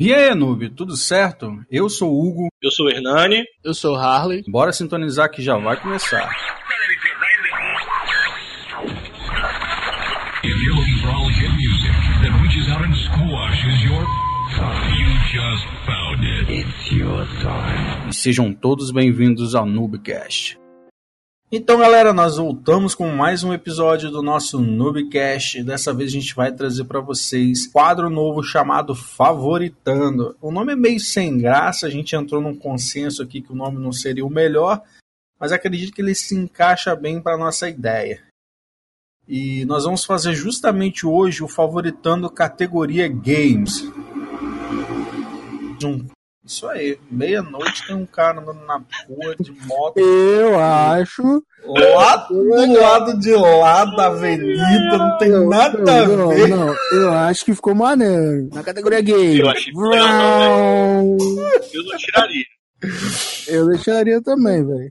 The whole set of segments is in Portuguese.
E aí, noob, tudo certo? Eu sou o Hugo. Eu sou o Hernani. Eu sou o Harley. Bora sintonizar que já vai começar. E sejam todos bem-vindos ao Noobcast. Então, galera, nós voltamos com mais um episódio do nosso Noobcast. Dessa vez a gente vai trazer para vocês quadro novo chamado Favoritando. O nome é meio sem graça, a gente entrou num consenso aqui que o nome não seria o melhor, mas acredito que ele se encaixa bem para nossa ideia. E nós vamos fazer justamente hoje o Favoritando categoria Games. Um isso aí, meia-noite tem um cara andando na rua de moto. Eu acho. Lá do lado de lá da avenida, não tem nada a não, ver. Não, eu acho que ficou maneiro. Na categoria gay. Eu achei Vroom. Eu não tiraria. Eu deixaria também, velho.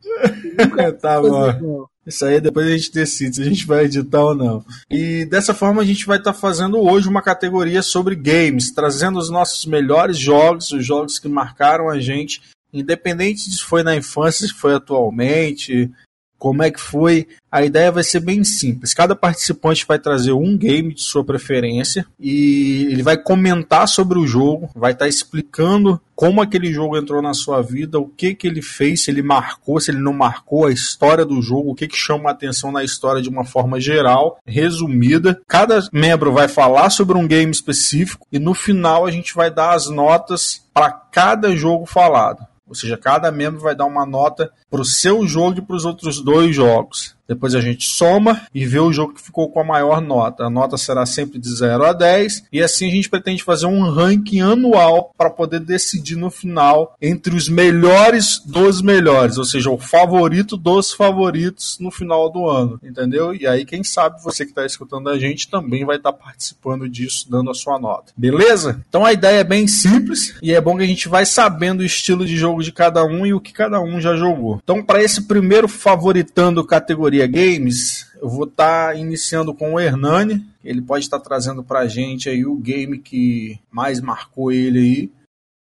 tá bom. Isso aí depois a gente decide se a gente vai editar ou não. E dessa forma a gente vai estar fazendo hoje uma categoria sobre games, trazendo os nossos melhores jogos, os jogos que marcaram a gente, independente se foi na infância, se foi atualmente, como é que foi. A ideia vai ser bem simples. Cada participante vai trazer um game de sua preferência e ele vai comentar sobre o jogo, vai estar explicando como aquele jogo entrou na sua vida, o que que ele fez, se ele marcou, se ele não marcou, a história do jogo, o que que chama a atenção na história de uma forma geral, resumida. Cada membro vai falar sobre um game específico e no final a gente vai dar as notas para cada jogo falado. Ou seja, cada membro vai dar uma nota para o seu jogo e para os outros dois jogos. Depois a gente soma e vê o jogo que ficou com a maior nota. A nota será sempre de 0 a 10. E assim a gente pretende fazer um ranking anual para poder decidir no final entre os melhores dos melhores. Ou seja, o favorito dos favoritos no final do ano. Entendeu? E aí, quem sabe você que está escutando a gente também vai estar tá participando disso, dando a sua nota. Beleza? Então a ideia é bem simples e é bom que a gente vai sabendo o estilo de jogo de cada um e o que cada um já jogou. Então, para esse primeiro favoritando categoria Games, eu vou estar tá iniciando com o Hernani. Ele pode estar tá trazendo para a gente aí o game que mais marcou ele aí,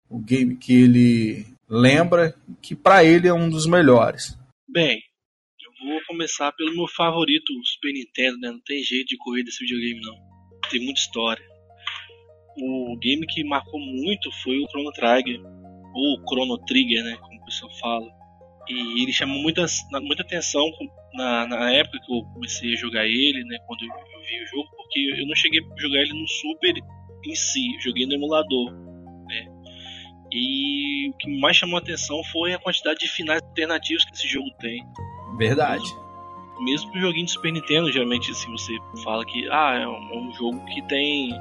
o game que ele lembra, que para ele é um dos melhores. Bem, eu vou começar pelo meu favorito, o Super Nintendo, né? Não tem jeito de correr desse videogame não. Tem muita história. O game que marcou muito foi o Chrono Trigger, ou Chrono Trigger, né? Como o pessoal fala e ele chamou muita, muita atenção na, na época que eu comecei a jogar ele, né? Quando eu vi o jogo, porque eu não cheguei a jogar ele no Super em si, joguei no emulador, né? E o que mais chamou a atenção foi a quantidade de finais alternativos que esse jogo tem. Verdade. Mesmo o joguinho de Super Nintendo, geralmente assim, você fala que ah, é um, é um jogo que tem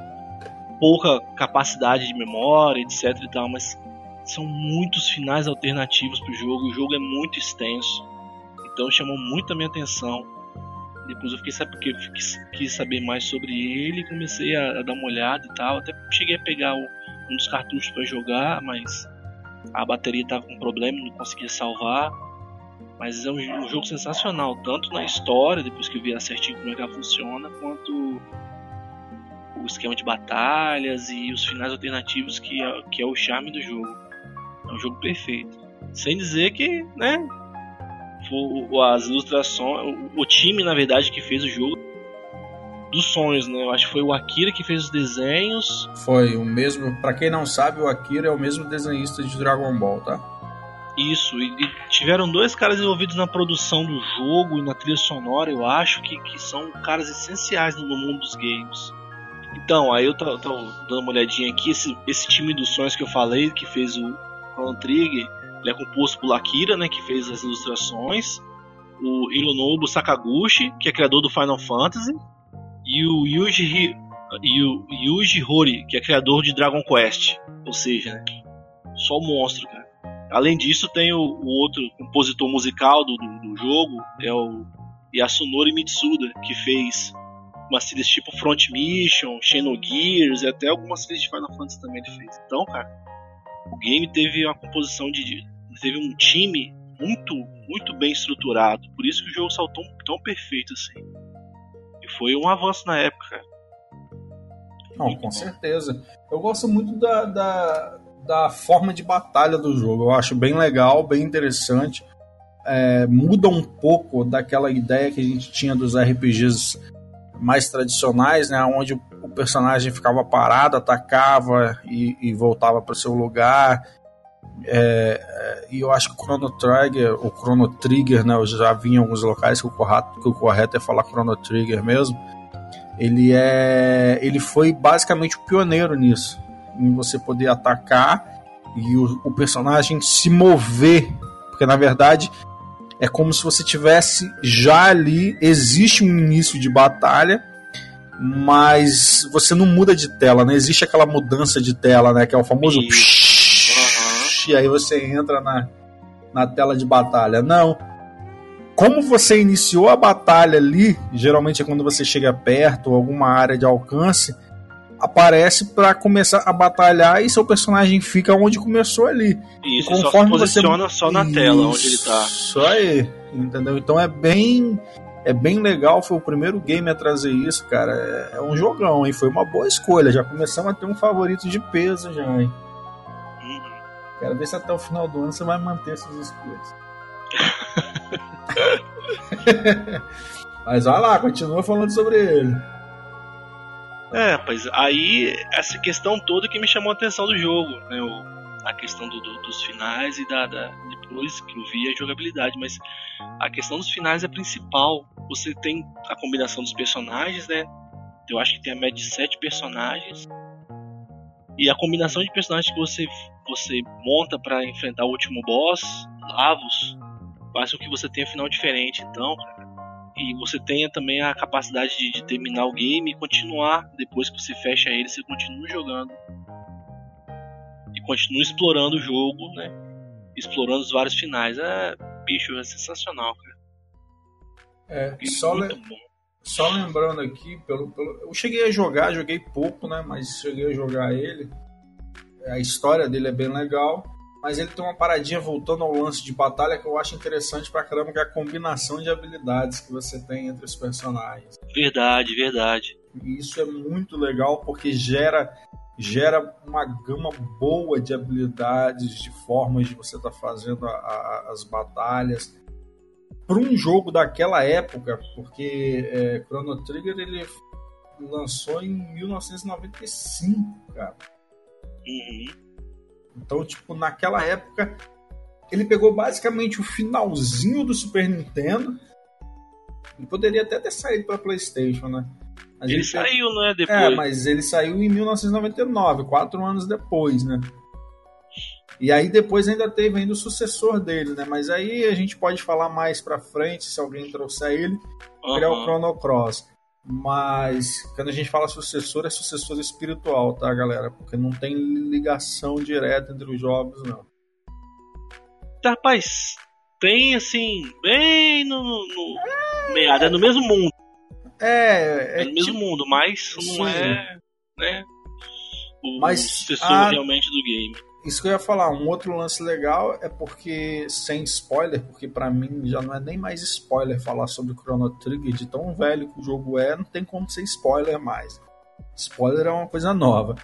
pouca capacidade de memória, etc e tal, mas são muitos finais alternativos para o jogo, o jogo é muito extenso, então chamou muito a minha atenção. Depois eu fiquei porque quis, quis saber mais sobre ele, comecei a, a, dar uma olhada e tal. Até cheguei a pegar o, um dos cartuchos para jogar, mas a bateria estava com problema, não conseguia salvar. Mas é um, um, jogo sensacional, tanto na história, depois que eu vi certinho como é que ela funciona, quanto o esquema de batalhas e os finais alternativos que é, que é o charme do jogo. É um jogo perfeito. Sem dizer que, né? As ilustrações. O time, na verdade, que fez o jogo dos sonhos, né? Eu acho que foi o Akira que fez os desenhos. Foi o mesmo. Para quem não sabe, o Akira é o mesmo desenhista de Dragon Ball, tá? Isso, e, e, tiveram dois caras envolvidos na produção do jogo e na trilha sonora, eu acho que, que são caras essenciais no mundo dos games. Então, aí eu tô, tô dando uma olhadinha aqui, esse, esse time dos sonhos que eu falei, que fez o, Chrono Trigger, ele é composto por Akira, né, que fez as ilustrações, o Hironobu Sakaguchi, que é criador do Final Fantasy, e o Yuji, e o Yuji que é criador de Dragon Quest. Ou seja, né, só monstro, cara. Além disso, tem o, o outro compositor musical do, do, do, jogo, é o Yasunori Mitsuda, que fez umas séries tipo Front Mission, Xenogears e até algumas séries de Final Fantasy também ele fez. Então, cara, o game teve uma composição de. teve um time muito, muito bem estruturado. Por isso que o jogo tão, tão perfeito assim. E foi um avanço na época. Não, Muito com bom. certeza. Eu gosto muito da, da, da forma de batalha do jogo. Eu acho bem legal, bem interessante. É, muda um pouco daquela ideia que a gente tinha dos RPGs mais tradicionais, né? Onde o, personagem ficava parado, atacava e, e voltava para o seu lugar. É, é, e eu acho que o Chrono Trigger, o Chrono Trigger, né? Eu já vi em alguns locais que o correto, que o correto é falar Chrono Trigger mesmo. Ele é, ele foi basicamente o pioneiro nisso, em você poder atacar e o, o personagem se mover, porque na verdade é como se você tivesse já ali, existe um início de batalha, mas você não muda de tela, não existe aquela mudança de tela, né? Que é o famoso Isso. e aí você entra na, na tela de batalha. Não. Como você iniciou a batalha ali, geralmente é quando você chega perto ou alguma área de alcance, aparece para começar a batalhar e seu personagem fica onde começou ali. Isso, E só conforme você- posiciona só na tela onde ele tá. Isso aí, entendeu? Então é bem é bem legal, foi o primeiro game a trazer isso, cara. É, é um jogão, hein? Foi uma boa escolha. Já começamos a ter um favorito de peso já, hein? Uhum. Quero ver se até o final do ano você vai manter essas escolhas. Mas vai lá, continua falando sobre ele. É, rapaz, aí essa questão toda que me chamou a atenção do jogo, né? O, a questão do- do- dos finais e da, da- depois que eu vi a jogabilidade, mas a questão dos finais é principal. Você tem a combinação dos personagens, né? Eu acho que tem a média de sete personagens. E a combinação de personagens que você, você monta pra enfrentar o último boss, Lavos, faz com que você tenha um final diferente. Então, e você tenha também a capacidade de, de terminar o game e continuar depois que você fecha ele, você continua jogando e continua explorando o jogo, né? Explorando os vários finais. É, bicho, é sensacional, cara. É, E só, le- bom. só lembrando aqui, pelo, pelo, eu cheguei a jogar, joguei pouco, né? Mas cheguei a jogar ele. A história dele é bem legal. Mas ele tem uma paradinha voltando ao lance de batalha que eu acho interessante pra caramba, que é a combinação de habilidades que você tem entre os personagens. Verdade, verdade. E isso é muito legal porque gera gera uma gama boa de habilidades, de formas de você estar fazendo a- a- as batalhas. Para um jogo daquela época, porque é, Chrono Trigger ele lançou em 1995, cara. Uhum. Então, tipo, naquela época, ele pegou basicamente o finalzinho do Super Nintendo. E poderia até ter saído para PlayStation, né? Mas Ele pegou- saiu, né? Depois. é, mas ele saiu em 1999, quatro anos depois, né? E aí depois ainda teve ainda o sucessor dele, né? Mas aí a gente pode falar mais pra frente, se alguém trouxer ele, que é o. Chrono Cross. Mas quando a gente fala sucessor, é sucessor espiritual, tá, galera? Porque não tem ligação direta entre os jogos, não. Tá, Rapaz, tem assim, bem no. no, no meado, é no mesmo mundo. É, É é no mesmo tipo, mundo, mas não Sim. é. né? O Mas, sucessor ah, realmente do game. Isso que eu ia falar, um outro lance legal é porque, sem spoiler, porque pra mim já não é nem mais spoiler falar sobre Chrono Trigger, de tão velho que o jogo é, não tem como ser spoiler mais. Spoiler é uma coisa nova.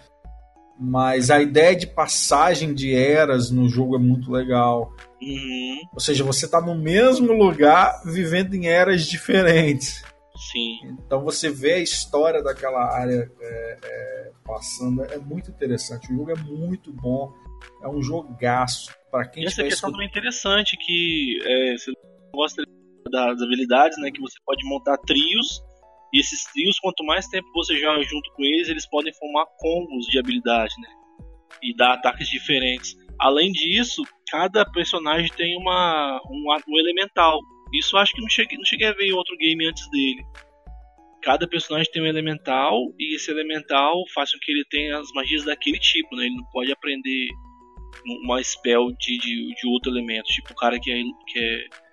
Mas a ideia de passagem de eras no jogo é muito legal. Uhum, Ou seja, você tá no mesmo lugar vivendo em eras diferentes. sim. Então você vê a história daquela área é, é, passando, é muito interessante. O jogo é muito bom, é um jogaço. Para quem essa questão também é interessante, que é, você gosta das habilidades, né? Que você pode montar trios, e esses trios, quanto mais tempo você joga junto com eles, eles podem formar combos de habilidade, né? E dar ataques diferentes. Além disso, cada personagem tem uma, um, um elemental. Isso eu acho que não cheguei, não cheguei a ver em outro game antes dele. Cada personagem tem um elemental, e esse elemental faz com que ele tenha as magias daquele tipo, né? Ele não pode aprender uma spell de, de, de outro elemento. Tipo, o cara que é, que é.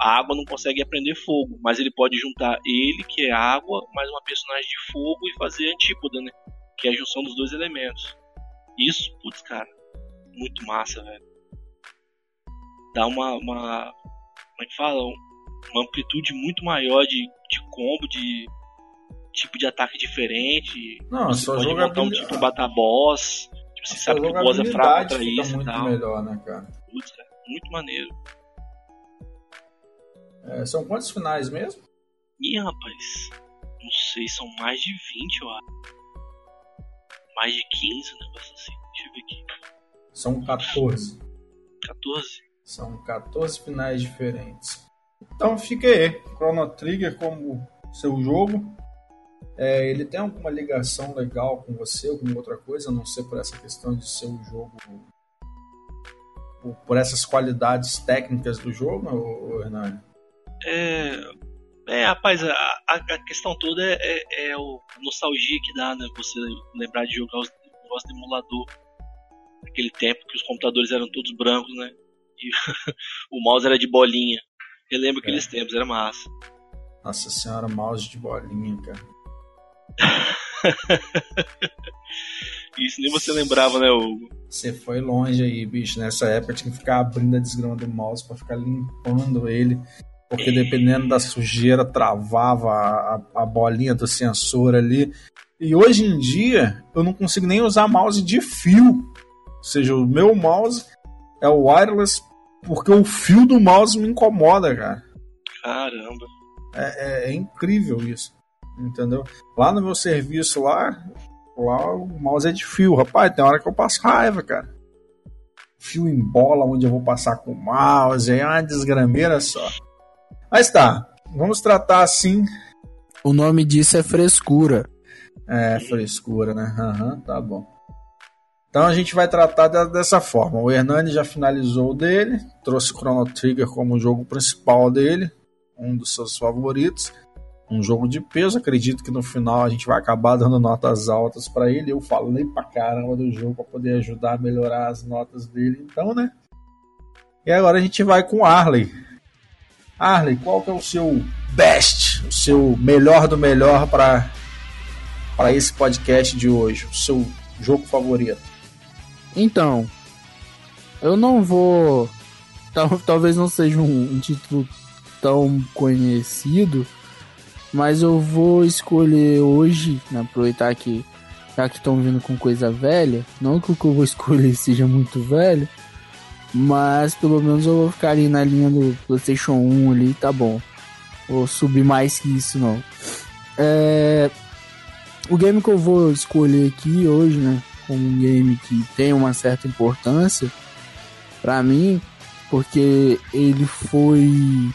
A água não consegue aprender fogo, mas ele pode juntar ele, que é água, mais uma personagem de fogo e fazer antípoda, né? Que é a junção dos dois elementos. Isso, putz, cara, muito massa, velho. Dá uma. uma como é que fala? Uma amplitude muito maior de, de combo, de, tipo de ataque diferente. Não, você só pode montar um tipo matar boss. Tipo, você sabe que o boss é fraco contra isso e muito tal. melhor, né, cara? Putz, cara, muito maneiro. É, são quantos finais mesmo? Ih, rapaz, não sei, são mais de 20, eu acho. Mais de 15, um negócio assim. Deixa eu ver aqui. São 14. 14? São 14 finais diferentes. Então fica aí, Chrono Trigger como seu jogo. É, ele tem alguma ligação legal com você, alguma outra coisa, a não ser por essa questão de ser um jogo. por- por essas qualidades técnicas do jogo, Hernani? É. É, rapaz, a, a, questão toda é, é, é o a nostalgia que dá, né? Você lembrar de jogar os negócios de emulador. Naquele tempo que os computadores eram todos brancos, né? E o mouse era de bolinha. Eu lembro aqueles tempos, era massa. Nossa senhora, mouse de bolinha, cara. Isso nem você lembrava, né, Hugo? Você foi longe aí, bicho. Nessa época tinha que ficar abrindo a desgrama do mouse pra ficar limpando ele. Porque dependendo da sujeira, travava a, a- a bolinha do sensor ali. E hoje em dia, eu não consigo nem usar mouse de fio. Ou seja, o meu mouse é o wireless porque o fio do mouse me incomoda, cara. Caramba. É, é- é incrível isso. Entendeu? Lá no meu serviço lá, lá o mouse é de fio. Rapaz, tem hora que eu passo raiva, cara. Fio em bola onde eu vou passar com o mouse, é uma desgrameira só. Mas tá, vamos tratar assim. O nome disso é frescura. É, frescura, né? Aham, tá bom. Então a gente vai tratar de- dessa forma. O Hernani já finalizou o dele, trouxe o Chrono Trigger como o jogo principal dele, um dos seus favoritos. Um jogo de peso, acredito que no final a gente vai acabar dando notas altas pra ele. Eu falei pra caramba do jogo pra poder ajudar a melhorar as notas dele, então, né? E agora a gente vai com Arley. Arley, qual que é o seu best, o seu melhor do melhor para para esse podcast de hoje? O seu jogo favorito? Então, eu não vou. tal- talvez não seja um, um título tão conhecido, mas eu vou escolher hoje, né, aproveitar que já que estão vindo com coisa velha, não que o que eu vou escolher seja muito velho, mas pelo menos eu vou ficar ali na linha do PlayStation 1 ali, tá bom. Vou subir mais que isso não. É, o game que eu vou escolher aqui hoje, né, como um game que tem uma certa importância pra mim, porque ele foi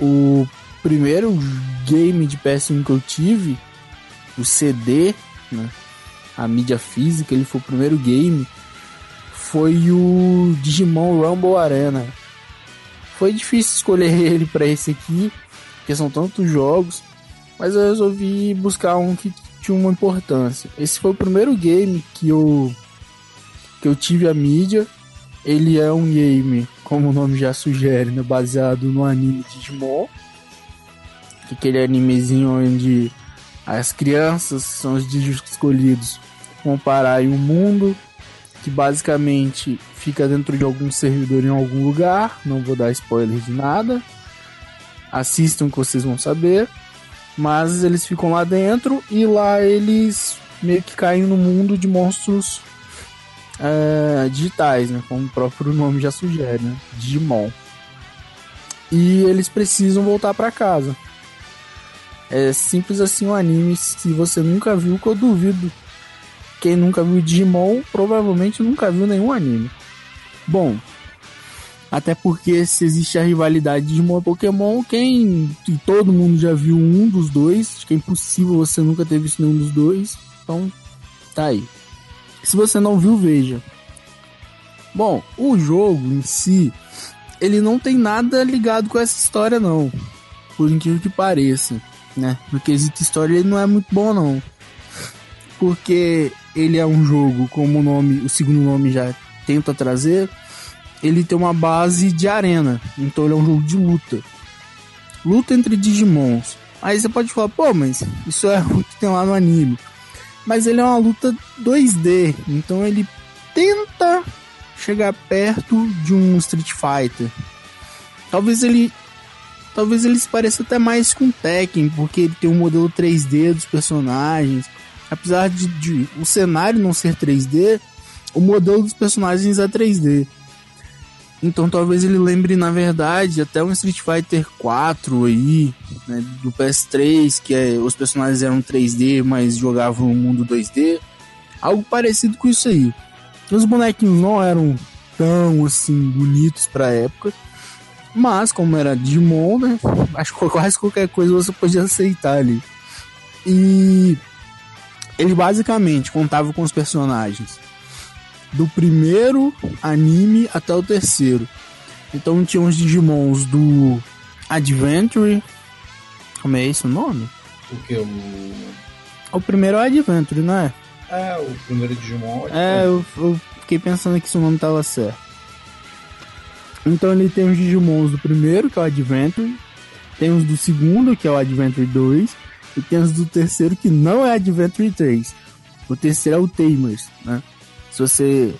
o primeiro game de PS1 que eu tive, o CD, né, a mídia física, ele foi o primeiro game, foi o Digimon Rumble Arena. Foi difícil escolher ele pra esse aqui, porque são tantos jogos, mas eu resolvi buscar um que tinha uma importância. Esse foi o primeiro game que eu que eu tive a mídia. Ele é um game, como o nome já sugere, né, baseado no anime Digimon. Que aquele animezinho onde as crianças são os Digimon escolhidos vão parar em um mundo que basicamente fica dentro de algum servidor em algum lugar. Não vou dar spoiler de nada. Assistam que vocês vão saber. Mas eles ficam lá dentro e lá eles meio que caem no mundo de monstros é, digitais, né? Como o próprio nome já sugere, né? Digimon. E eles precisam voltar para casa. É simples assim o anime. Se você nunca viu, que eu duvido. Quem nunca viu Digimon, provavelmente nunca viu nenhum anime. Bom, até porque se existe a rivalidade de Digimon e Pokémon, quem e todo mundo já viu um dos dois, acho que é impossível você nunca ter visto nenhum dos dois. Então, tá aí. Se você não viu, veja. Bom, o jogo em si, ele não tem nada ligado com essa história não. Por incrível que pareça, né? No quesito história ele não é muito bom não. Porque ele é um jogo, como o nome, o segundo nome já tenta trazer, ele tem uma base de arena. Então ele é um jogo de luta. Luta entre Digimons. Aí você pode falar, pô, mas isso é o que tem lá no anime. Mas ele é uma luta 2D. Então ele tenta chegar perto de um Street Fighter. Talvez ele talvez ele se pareça até mais com Tekken, porque ele tem um modelo 3D dos personagens. Apesar de, de o cenário não ser 3D, o modelo dos personagens é 3D. Então talvez ele lembre, na verdade, até um Street Fighter 4 aí, né, do PS3, que é, os personagens eram 3D, mas jogavam no mundo 2D. Algo parecido com isso aí. Os bonequinhos não eram tão assim bonitos pra época. Mas como era Digimon, né? Acho que quase qualquer coisa você podia aceitar ali. E ele basicamente contava com os personagens do primeiro anime até o terceiro. Então tinha os Digimons do Adventure. Como é esse o nome? O que? O... O primeiro é Adventure, não é? É, o primeiro Digimon. É, eu, eu fiquei pensando que se o nome tava certo. Então ele tem os Digimons do primeiro, que é o Adventure. Tem os do segundo, que é o Adventure 2. E tem os do terceiro, que não é Adventure 3. O terceiro é o Tamers, né? Se você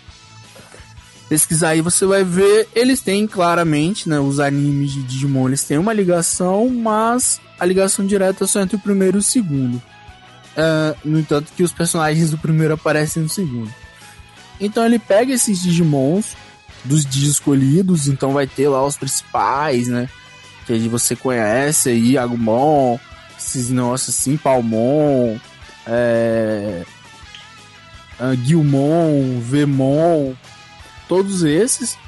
pesquisar aí, você vai ver. Eles têm claramente, né? Os animes de Digimon eles têm uma ligação, mas a ligação direta é só entre o primeiro e o segundo. Uh, no entanto, que os personagens do primeiro aparecem no segundo. Então ele pega esses Digimons dos dias escolhidos, então vai ter lá os principais, né? Que você conhece aí, Agumon, esses negócios assim, Palmon, é, uh, Guilmon, Vemon, todos esses.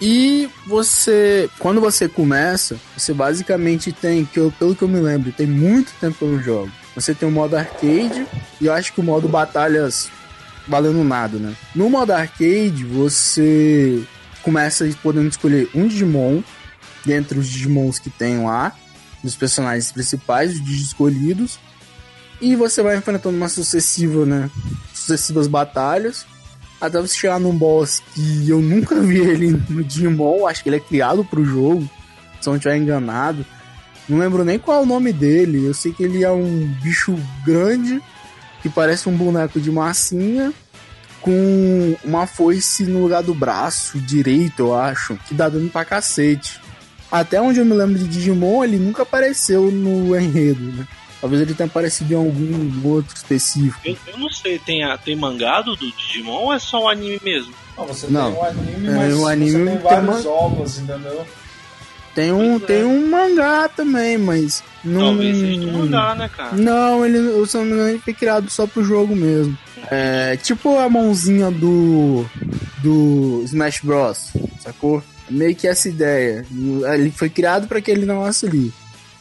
E você, quando você começa, você basicamente tem, que eu, pelo que eu me lembro, tem muito tempo que eu não jogo. Você tem o modo arcade e eu acho que o modo batalhas valendo nada, né? No modo arcade, você começa podendo escolher um Digimon dentre os Digimons que tem lá, dos personagens principais, os Digimon escolhidos, e você vai enfrentando uma sucessiva, né? Sucessivas batalhas. Até você chegar num boss que eu nunca vi ele no Digimon. Acho que ele é criado pro jogo. Se eu não estiver enganado. Não lembro nem qual é o nome dele. Eu sei que ele é um bicho grande. Que parece um boneco de massinha. Com uma foice no lugar do braço direito, eu acho. Que dá dano pra cacete. Até onde eu me lembro de Digimon, ele nunca apareceu no enredo, né? Talvez ele tenha aparecido em algum outro específico. Eu, eu não sei, tem, a, tem mangado do Digimon ou é só o anime mesmo? Não, você Não. tem um anime, É, mas o anime você tem tem vários ovos, entendeu? Tem um, Pois é. tem um mangá também, mas. Não, Talvez seja do mangá, né, cara? Não, ele, me engano, ele foi criado só pro jogo mesmo. É tipo a mãozinha do. do Smash Bros. Sacou? Meio que essa ideia. Ele foi criado para aquele negócio ali.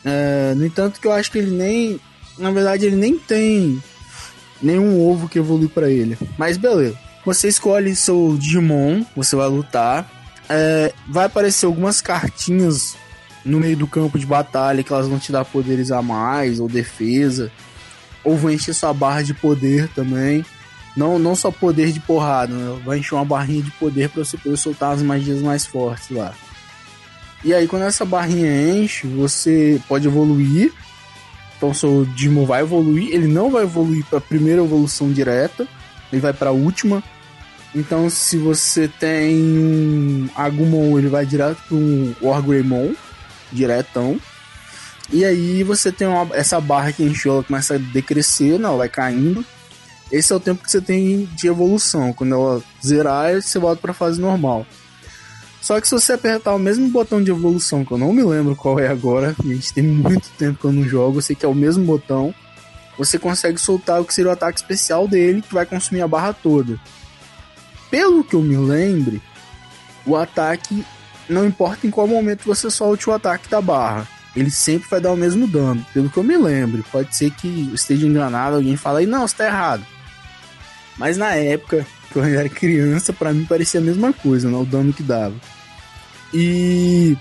É, no entanto, que eu acho que ele nem. Na verdade, ele nem tem nenhum ovo que evolui para ele. Mas beleza. Você escolhe seu Digimon, você vai lutar. É, vai aparecer algumas cartinhas no meio do campo de batalha que elas vão te dar poderes a mais ou defesa. Ou vão encher sua barra de poder também. Não, não só poder de porrada, né? vai encher uma barrinha de poder para você poder soltar as magias mais fortes lá. E aí, quando essa barrinha enche, você pode evoluir. Então, seu Digimon vai evoluir. Ele não vai evoluir para primeira evolução direta, ele vai para a última. Então, se você tem um Agumon, ele vai direto para um Wargreymon, diretão. E aí você tem uma- essa barra que encheu, ela começa a decrescer, né? ela vai caindo. Esse é o tempo que você tem de evolução. Quando ela zerar, você volta para fase normal. Só que se você apertar o mesmo botão de evolução, que eu não me lembro qual é agora, a gente tem muito tempo que eu não jogo, eu sei que é o mesmo botão, você consegue soltar o que seria o ataque especial dele, que vai consumir a barra toda. Pelo que eu me lembre, o ataque, não importa em qual momento você solte o ataque da barra, ele sempre vai dar o mesmo dano. Pelo que eu me lembro, pode ser que esteja enganado, alguém fala aí, não, você tá errado. Mas na época, quando eu era criança, pra mim parecia a mesma coisa, né? O dano que dava. E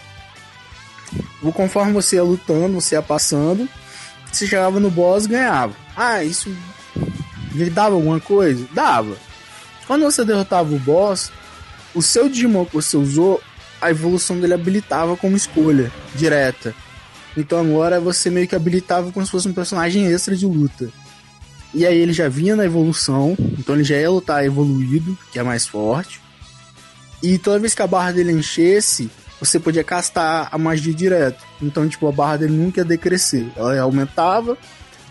conforme você ia lutando, você ia passando, você chegava no boss e ganhava. Ah, isso ele dava alguma coisa? Dava. Quando você derrotava o boss, o seu Digimon que você usou, a evolução dele habilitava como escolha direta. Então agora você meio que habilitava como se fosse um personagem extra de luta. E aí ele já vinha na evolução, então ele já ia lutar evoluído, que é mais forte. E toda vez que a barra dele enchesse, você podia castar a magia direto. Então, tipo, a barra dele nunca ia decrescer. Ela aumentava,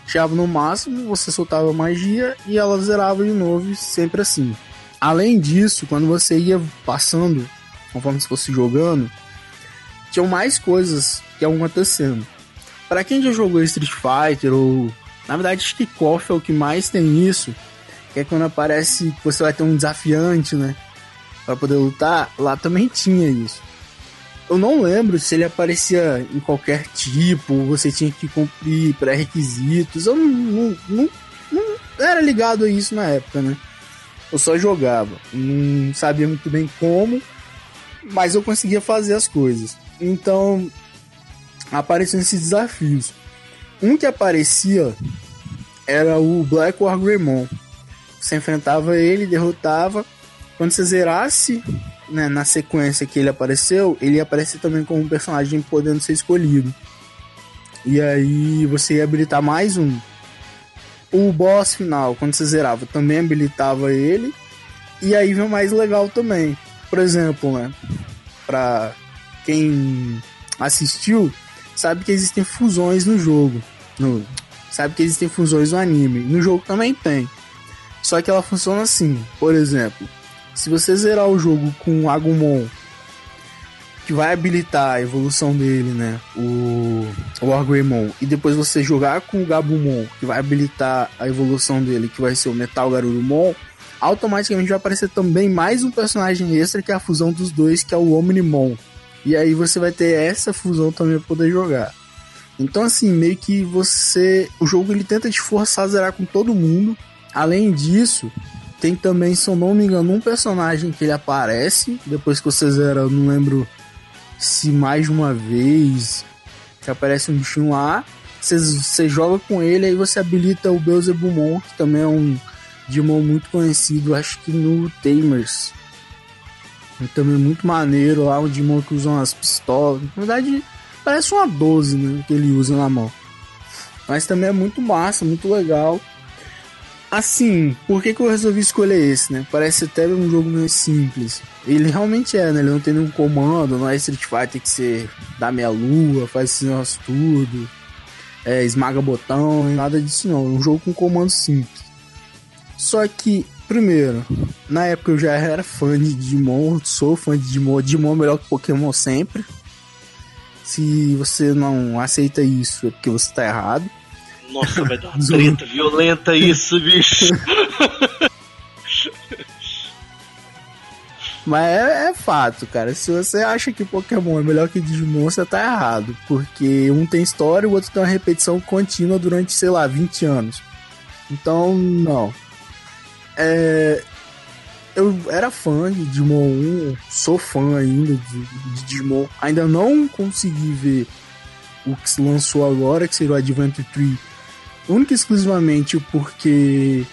chegava no máximo, você soltava a magia e ela zerava de novo, sempre assim. Além disso, quando você ia passando, conforme se fosse jogando, tinham mais coisas que iam acontecendo. Para quem já jogou Street Fighter ou na verdade acho que KOF é o que mais tem isso, que é quando aparece que você vai ter um desafiante, né, para poder lutar, lá também tinha isso. Eu não lembro se ele aparecia em qualquer tipo, você tinha que cumprir pré-requisitos. Eu não, não, não, não, era ligado a isso na época, né? Eu só jogava. Não sabia muito bem como, mas eu conseguia fazer as coisas. Então, apareciam esses desafios. Um que aparecia era o Black War Greymon. Você enfrentava ele, derrotava. Quando você zerasse né, na sequência que ele apareceu, ele ia aparecer também como um personagem podendo ser escolhido. E aí você ia habilitar mais um. O boss final, quando você zerava, também habilitava ele. E aí vem o mais legal também. Por exemplo, né? Pra quem assistiu, sabe que existem fusões no jogo. No, sabe que existem fusões no anime. No jogo também tem. Só que ela funciona assim. Por exemplo, se você zerar o jogo com Agumon, que vai habilitar a evolução dele, né? O, o e depois você jogar com o Gabumon, que vai habilitar a evolução dele, que vai ser o Metal Garurumon, automaticamente vai aparecer também mais um personagem extra que é a fusão dos dois, que é o Omnimon. E aí você vai ter essa fusão também para poder jogar. Então assim, meio que você, o jogo ele tenta te forçar a zerar com todo mundo. Além disso, tem também, se eu não me engano, um personagem que ele aparece depois que você zera, eu não lembro se mais uma vez que aparece um bichinho lá. Você joga com ele, aí você habilita o Beelzebumon, que também é um Digimon muito conhecido, acho que no Tamers. E também muito maneiro lá, um Digimon que usa umas pistolas. Na verdade, parece uma 12, né? Que ele usa na mão. Mas também é muito massa, muito legal. Assim, por que, que eu resolvi escolher esse, né? Parece até um jogo meio simples. Ele realmente é, né? Ele não tem nenhum comando, não é Street Fighter que você dá meia lua, faz esse negócio tudo, é, esmaga botão, nada disso não. É um jogo com comando simples. Só que, primeiro, na época eu já era fã de Digimon, sou fã de Digimon. Digimon é melhor que Pokémon sempre. Se você não aceita isso, é porque você tá errado. Nossa, vai dar uma treta violenta isso, bicho. Mas é, é, fato, cara. Se você acha que Pokémon é melhor que Digimon, você tá errado. Porque um tem história e o outro tem uma repetição contínua durante, sei lá, 20 anos. Então, não. É, eu era fã de Digimon 1, sou fã ainda de, de Digimon. Ainda não consegui ver o que se lançou agora, que seria o Adventure 3 única e exclusivamente porque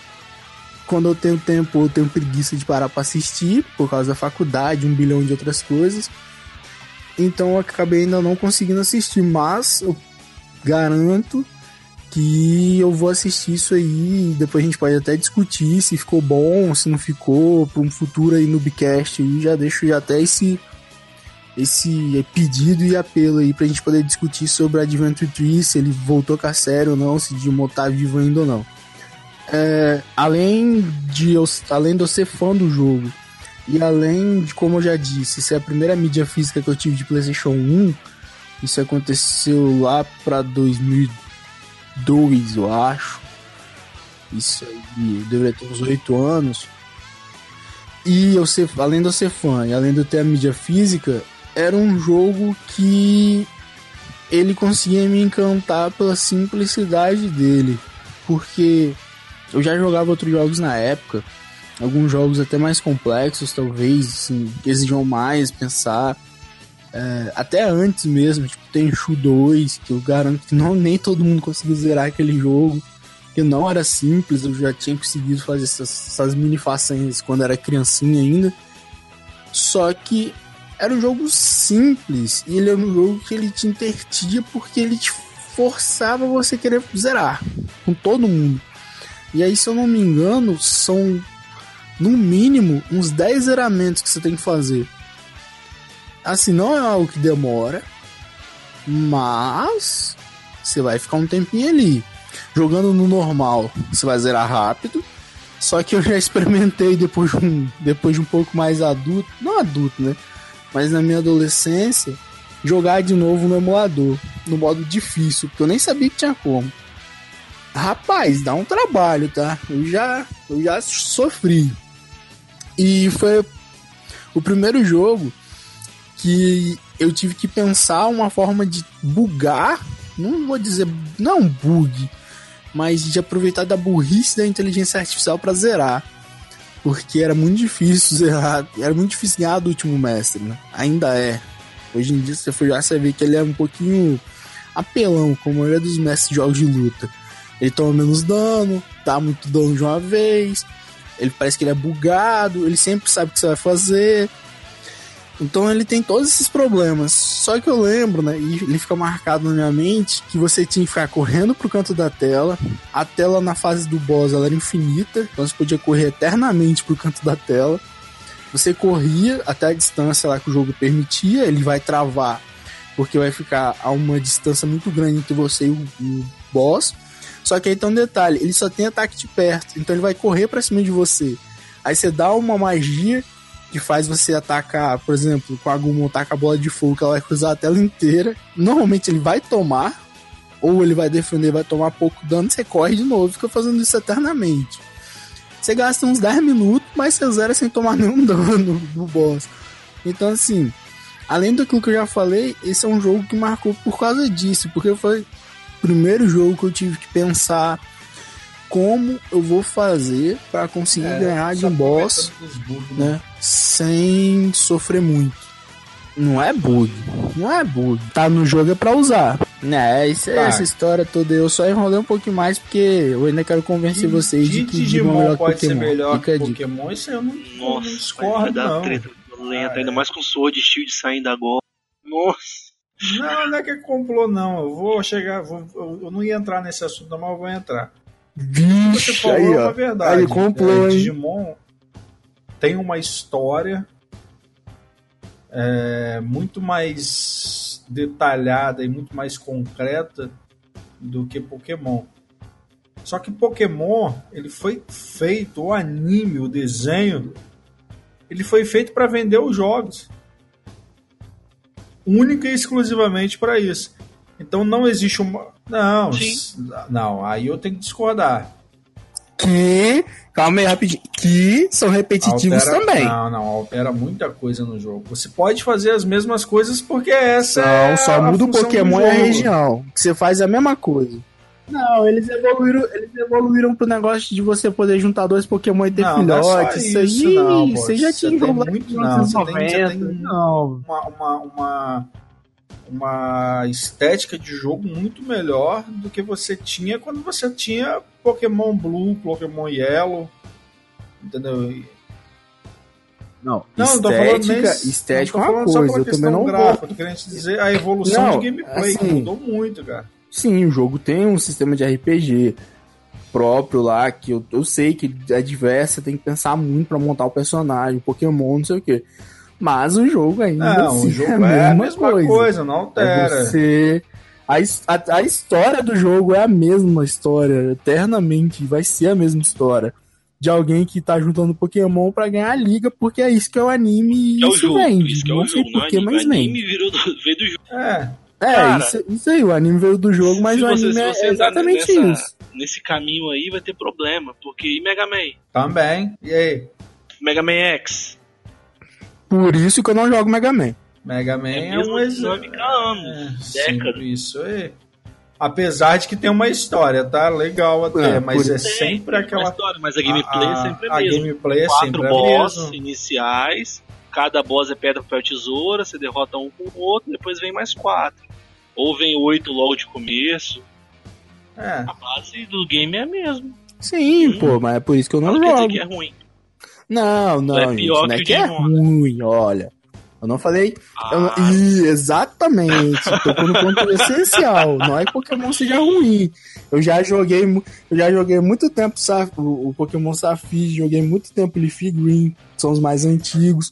quando eu tenho tempo eu tenho preguiça de parar para assistir por causa da faculdade, um bilhão de outras coisas. Então eu acabei ainda não conseguindo assistir, mas eu garanto que eu vou assistir isso aí depois a gente pode até discutir se ficou bom, se não ficou, para um futuro aí no Bcast e já deixo já até esse esse pedido e apelo aí pra gente poder discutir sobre Adventure Tree, se ele voltou com a série ou não, se Digimon tá vivo ainda ou não. É, além, de eu, além de eu ser fã do jogo, e além de, como eu já disse, ser é a primeira mídia física que eu tive de PlayStation 1, isso aconteceu lá pra 2002, eu acho. Isso aí, deveria ter uns 8 anos. E eu ser, além de eu ser fã e além de eu ter a mídia física, era um jogo que ele conseguia me encantar pela simplicidade dele, porque eu já jogava outros jogos na época, alguns jogos até mais complexos, talvez, assim, que exigiam mais pensar. É, até antes mesmo, tipo, tem Shu 2, que eu garanto que não, nem todo mundo conseguiu zerar aquele jogo, que não era simples, eu já tinha conseguido fazer essas, essas mini façanhas quando era criancinha ainda. Só que era um jogo simples e ele era um jogo que ele te intertia porque ele te forçava você querer zerar com todo mundo. E aí, se eu não me engano, são no mínimo uns 10 zeramentos que você tem que fazer. assim, não é algo que demora, mas você vai ficar um tempinho ali. Jogando no normal, você vai zerar rápido. Só que eu já experimentei depois de um, depois de um pouco mais adulto, não adulto, né? Mas na minha adolescência, jogar de novo no emulador, no modo difícil, porque eu nem sabia que tinha como. Rapaz, dá um trabalho, tá? Eu já, eu já sofri. E foi o primeiro jogo que eu tive que pensar uma forma de bugar, não vou dizer, não é bug, mas de aproveitar da burrice da inteligência artificial para zerar. Porque era muito difícil zerar, era muito difícil ganhar do último mestre, né? Ainda é. Hoje em dia, se você for já, você vê que ele é um pouquinho apelão, como a maioria dos mestres de jogos de luta. Ele toma menos dano, dá muito dano de uma vez, ele parece que ele é bugado, ele sempre sabe o que você vai fazer. Então ele tem todos esses problemas. Só que eu lembro, né? E ele fica marcado na minha mente que você tinha que ficar correndo pro canto da tela. A tela na fase do boss ela era infinita. Então você podia correr eternamente pro canto da tela. Você corria até a distância lá que o jogo permitia. Ele vai travar. Porque vai ficar a uma distância muito grande entre você e o, o boss. Só que aí tem um detalhe: ele só tem ataque de perto. Então ele vai correr pra cima de você. Aí você dá uma magia que faz você atacar, por exemplo, com a Gumon taca a bola de fogo, que ela vai cruzar a tela inteira. Normalmente ele vai tomar, ou ele vai defender, vai tomar pouco dano, você corre de novo, fica fazendo isso eternamente. Você gasta uns 10 minutos, mas você zera sem tomar nenhum dano no boss. Então, assim, além daquilo que eu já falei, esse é um jogo que marcou por causa disso, porque foi o primeiro jogo que eu tive que pensar como eu vou fazer para conseguir É, ganhar de um boss né? né? Sem sofrer muito. Não é bug. Não é bug. Tá no jogo é pra usar. Né, isso, Tá. essa história toda. Eu só enrolei um pouquinho mais porque eu ainda quero convencer vocês de que Digimon é melhor que pode ser Pokémon. melhor Fica que. Pokémon, isso eu não, não Nossa, discordo, dar não. treta Ah, ainda é. mais com Sword e Shield saindo agora. Nossa. Não, não é que é complô, não. Eu vou chegar, vou- eu, eu não ia entrar nesse assunto, não, mas eu vou entrar. Vixe, falou aí, é ó. verdade. Aí, complô, É? Digimon tem uma história é, muito mais detalhada e muito mais concreta do que Pokémon. Só que Pokémon, ele foi feito, o anime, o desenho, ele foi feito para vender os jogos. Única e exclusivamente para isso. Então não existe uma. Não, Sim. não, aí eu tenho que discordar. Que. Calma aí, rapidinho. Que são repetitivos Altera- também. Não, não, altera muita coisa no jogo. Você pode fazer as mesmas coisas porque essa Não, é só muda o Pokémon e a região. Que você faz a mesma coisa. Não, eles evoluíram, eles evoluíram pro negócio de você poder juntar dois Pokémon e ter Não, não é só filhotes. Isso, isso, aí, não, você já Você tinha tem muito- não, você tem- você 1990. tem- Não, Uma, uma, uma, uma estética de jogo muito melhor do que você tinha quando você tinha Pokémon Blue, Pokémon Yellow. Entendeu? Não. Não, não tô falando estética, nem. estética é não tô uma coisa. Eu também não gráfica, tô querendo dizer a evolução Não, de gameplay, assim, mudou muito, cara. Sim, o jogo tem um sistema de RPG próprio lá, que eu, eu sei que é diverso, você tem que pensar muito pra montar o personagem, Pokémon, não sei o que. Mas o jogo ainda Não, assim, o jogo é é a mesma coisa, coisa. não É altera. você. A, a, a história do jogo é a mesma história, eternamente, vai ser a mesma história. De alguém que tá juntando Pokémon pra ganhar a liga, porque é isso que é o anime e É o isso jogo, vende. isso que é não o sei é porquê, mas O anime vende. virou do, veio do jogo. É, É, Cara, isso, isso aí, o anime veio do jogo, mas o anime é entrar exatamente nessa- isso. Nesse caminho aí vai ter problema, porque e Mega Man? também. E aí? Mega Man X? Por isso que eu não jogo Mega Man. Mega Man É é, mesmo um exemplo. há anos, décadas. Isso aí. Apesar de que tem uma história, tá? Legal até, É, mas é sempre tem aquela. uma história, mas a gameplay a, é sempre a a mesma. gameplay é Quatro sempre a boss mesma. iniciais, cada boss é pedra, papel, tesoura, você derrota um com o outro, depois vem mais quatro. Ou vem oito logo de começo. É. A base do game é a mesma. Sim, Hum. pô, mas é por isso que eu não Não quer dizer jogo. que é ruim. Não, não, É gente, não é que é ruim, olha. Eu não falei. eu Ah, Ih, exatamente. Tocou no ponto essencial. Não é que Pokémon seja ruim. Eu já joguei, eu já joguei muito tempo o, o Pokémon Safiri, joguei muito tempo Leafy Green, são os mais antigos.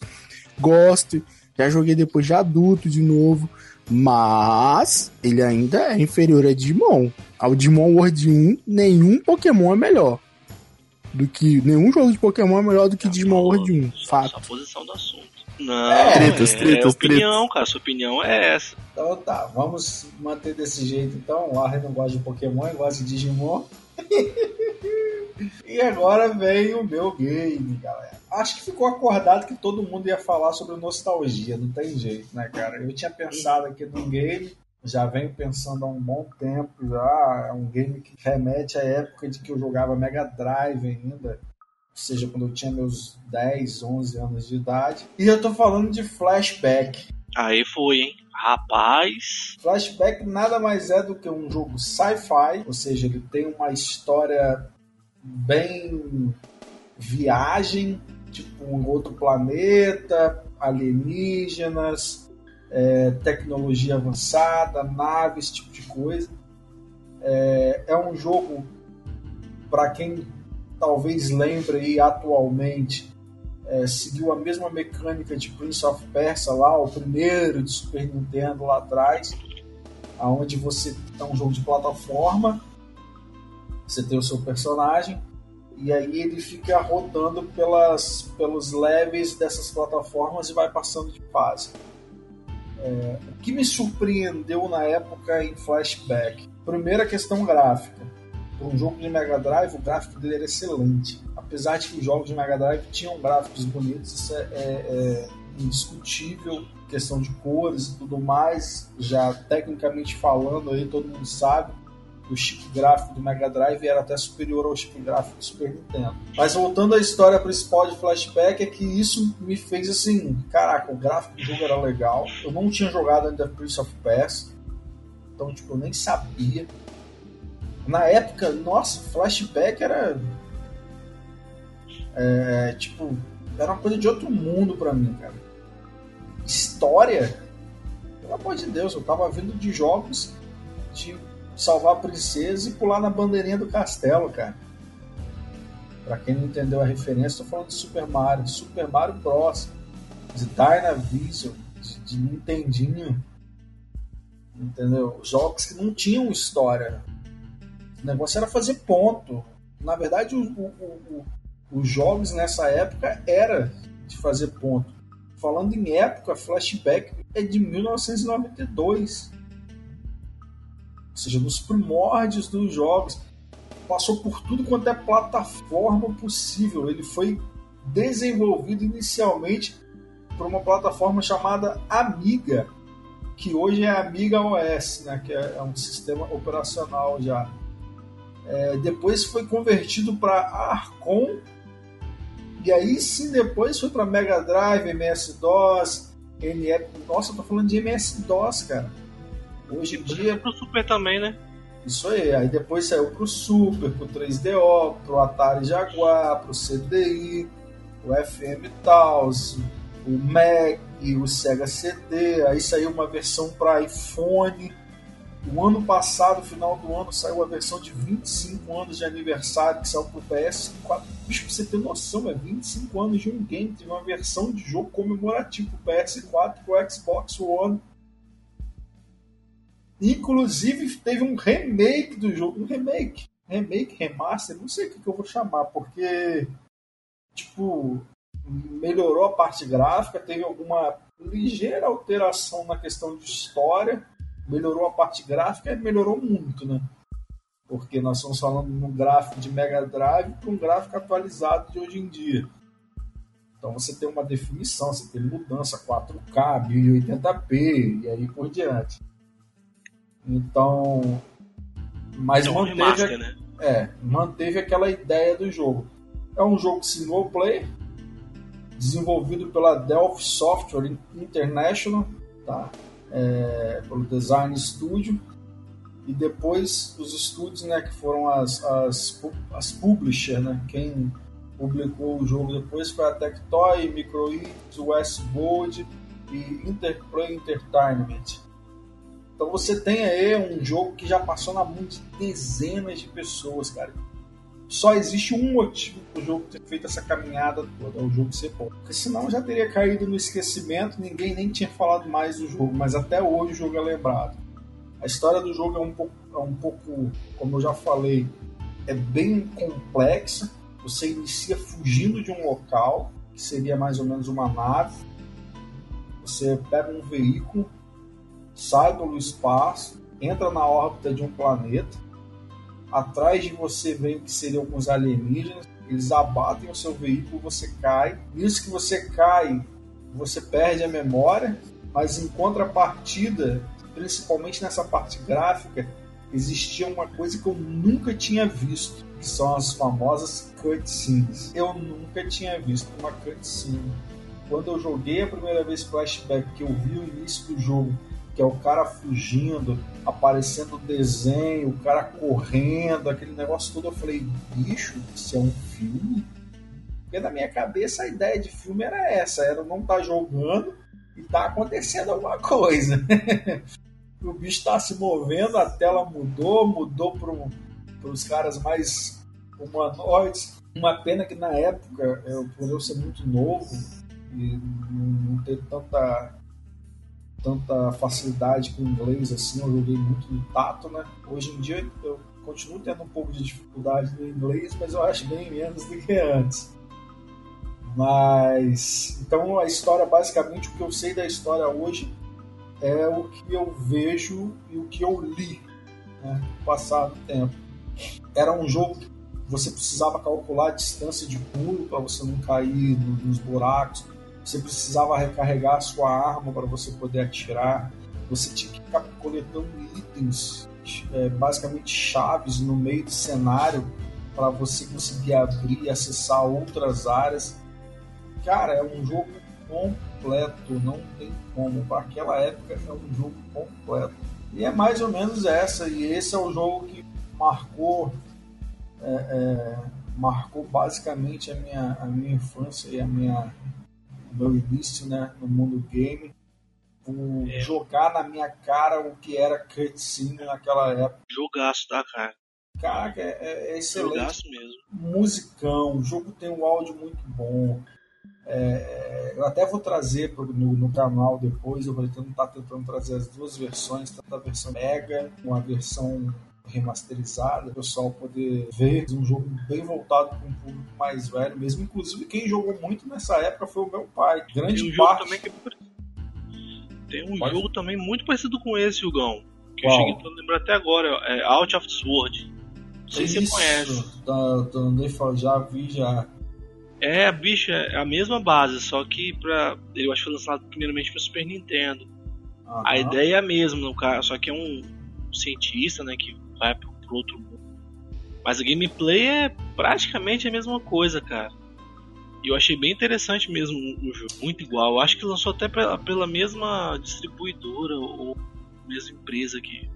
Gosto. Já joguei depois de adulto de novo. Mas ele ainda é inferior a Digimon. Ao Digimon World 1, nenhum Pokémon é melhor. Do que. Nenhum jogo de Pokémon é melhor do que Digimon World 1. Fato. Só a posição do assunto. Não, É, tretas, é, tretas, é opinião, cara. Sua opinião é essa. Então tá, vamos manter desse jeito então. O Arre não gosta de Pokémon, ele gosta de Digimon. e agora vem o meu game, galera. Acho que ficou acordado que todo mundo ia falar sobre nostalgia, não tem jeito, né, cara? Eu tinha pensado aqui num game, já venho pensando há um bom tempo já. É um game que remete à época de que eu jogava Mega Drive ainda. Ou seja, quando eu tinha meus 10, 11 anos de idade. E eu tô falando de Flashback. Aí foi, hein? Rapaz. Flashback nada mais é do que um jogo sci-fi, ou seja, ele tem uma história bem viagem, tipo um outro planeta, alienígenas, é, tecnologia avançada, naves, esse tipo de coisa. É, é um jogo para quem talvez lembre aí atualmente é, seguiu a mesma mecânica de Prince of Persia lá, o primeiro de Super Nintendo lá atrás, aonde você é um jogo de plataforma, você tem o seu personagem e aí ele fica rodando pelas, pelos levels dessas plataformas e vai passando de fase. É, o que me surpreendeu na época em Flashback? Primeira questão gráfica. Para um jogo de Mega Drive, o gráfico dele era excelente apesar de que os jogos de Mega Drive tinham gráficos bonitos, isso é, é, é, indiscutível, questão de cores e tudo mais, já tecnicamente falando aí, todo mundo sabe, o chip gráfico do Mega Drive era até superior ao chip gráfico do Super Nintendo. Mas voltando à história principal de Flashback, é que isso me fez assim, caraca, o gráfico do jogo era legal, eu não tinha jogado ainda Prince of Persia, então tipo, eu nem sabia. Na época, nossa, Flashback era é, tipo, era uma coisa de outro mundo para mim, cara. História, pelo amor de Deus, eu tava vindo de jogos de salvar a princesa e pular na bandeirinha do castelo, cara. Pra quem não entendeu a referência, tô falando de Super Mario, de Super Mario Bros, de Dynavision, de, de Nintendinho, entendeu? Jogos que não tinham história. O negócio era fazer ponto. Na verdade, o, o, o os jogos nessa época era de fazer ponto. Falando em época, Flashback é de 1992. Ou seja, nos primórdios dos jogos. Passou por tudo quanto é plataforma possível. Ele foi desenvolvido inicialmente por uma plataforma chamada Amiga, que hoje é Amiga OS, né, que é um sistema operacional já. É, depois foi convertido para Arcon e aí sim depois foi para Mega Drive, MS-DOS, NF. Nossa, eu tô falando de MS-DOS, cara. Hoje em dia. Pro Super também, né? Isso aí. Aí depois saiu pro Super, pro 3DO, pro Atari Jaguar, pro CDI, o FM Taos, o Mac, o Sega CD. Aí saiu uma versão para iPhone o ano passado, final do ano, saiu a versão de 25 anos de aniversário que saiu pro PS4. Bicho, pra você ter noção, é 25 anos de um game. Teve uma versão de jogo comemorativo pro PS4 pro Xbox One. Inclusive teve um remake do jogo. Um remake. Remake, remaster, não sei o que, eu vou chamar, porque tipo, melhorou a parte gráfica, teve alguma ligeira alteração na questão de história melhorou a parte gráfica e melhorou muito, né? Porque nós estamos falando de um gráfico de Mega Drive para um gráfico atualizado de hoje em dia. Então você tem uma definição, você tem mudança 4K, 1080p e aí por diante. Então, mas Então, manteve, remaster, né? é, manteve aquela ideia do jogo. É um jogo single player, desenvolvido pela Delphi Software International, tá? é, pelo Design Studio e depois os estúdios né, que foram as, as, as publisher, né, quem publicou o jogo depois foi a Tectoy, Microids, Westwood e Interplay Entertainment. Então você tem aí um jogo que já passou na mão de dezenas de pessoas, cara. só existe um motivo para o jogo ter feito essa caminhada toda, o jogo ser bom. Porque senão já teria caído no esquecimento, ninguém nem tinha falado mais do jogo, mas até hoje o jogo é lembrado. A história do jogo é um pouco, é um pouco como eu já falei, é bem complexa. Você inicia fugindo de um local, que seria mais ou menos uma nave. Você pega um veículo, sai pelo espaço, entra na órbita de um planeta. Atrás de você vem que seriam alguns alienígenas. Eles abatem o seu veículo, você cai. Nisso que você cai, você perde a memória, mas em contrapartida, principalmente nessa parte gráfica, existia uma coisa que eu nunca tinha visto, que são as famosas cutscenes. Eu nunca tinha visto uma cutscene. Quando eu joguei a primeira vez flashback, que eu vi o início do jogo, que é o cara fugindo, aparecendo desenho, o cara correndo, aquele negócio todo, eu falei, bicho, isso é um filme? Porque na minha cabeça a ideia de filme era essa, era não estar tá jogando e tá acontecendo alguma coisa. o bicho está se movendo, a tela mudou, mudou para os caras mais humanoides. Uma pena que na época, eu, por eu ser muito novo e não ter tanta, tanta facilidade com inglês assim, eu joguei muito no tato, né? Hoje em dia eu continuo tendo um pouco de dificuldade no inglês, mas eu acho bem menos do que antes. Mas então a história, basicamente, o que eu sei da história hoje é o que eu vejo e o que eu li né, no passado tempo. Era um jogo que você precisava calcular a distância de pulo para você não cair nos buracos, você precisava recarregar a sua arma para você poder atirar, você tinha que ficar coletando itens, é, basicamente chaves no meio do cenário para você conseguir abrir e acessar outras áreas. Cara, é um jogo completo, não tem como. Para aquela época é um jogo completo. E é mais ou menos essa, e esse é o jogo que marcou é, é, marcou basicamente a minha, a minha infância e a minha meu início né, no mundo game por é. jogar na minha cara o que era cutscene naquela época. Jogaço, tá, cara? Caraca, é, é excelente. Jogaço mesmo. Musicão, o jogo tem um áudio muito bom. É, eu até vou trazer pro, no, no, canal depois, eu pretendo estar tá tentando trazer as duas versões, tanto a versão Mega com a versão remasterizada, o pessoal poder ver um jogo bem voltado para um público mais velho mesmo. Inclusive, quem jogou muito nessa época foi o meu pai. Grande Tem um parte. Jogo também que... É Tem um Pode? jogo também muito parecido com esse, Hugão. Que Qual? eu cheguei a lembrar até agora, é Out of Sword. Não sei se você conhece. Tá, tá, já vi, já. É, bicho, é a mesma base, só que pra. Eu acho que foi lançado primeiramente para Super Nintendo. Uhum. A ideia é a mesma, no caso, só que é um cientista, né, que vai pro, pro outro mundo. Mas a gameplay é praticamente a mesma coisa, cara. E eu achei bem interessante mesmo o jogo, muito igual. Eu acho que lançou até pela, pela mesma distribuidora ou mesma empresa que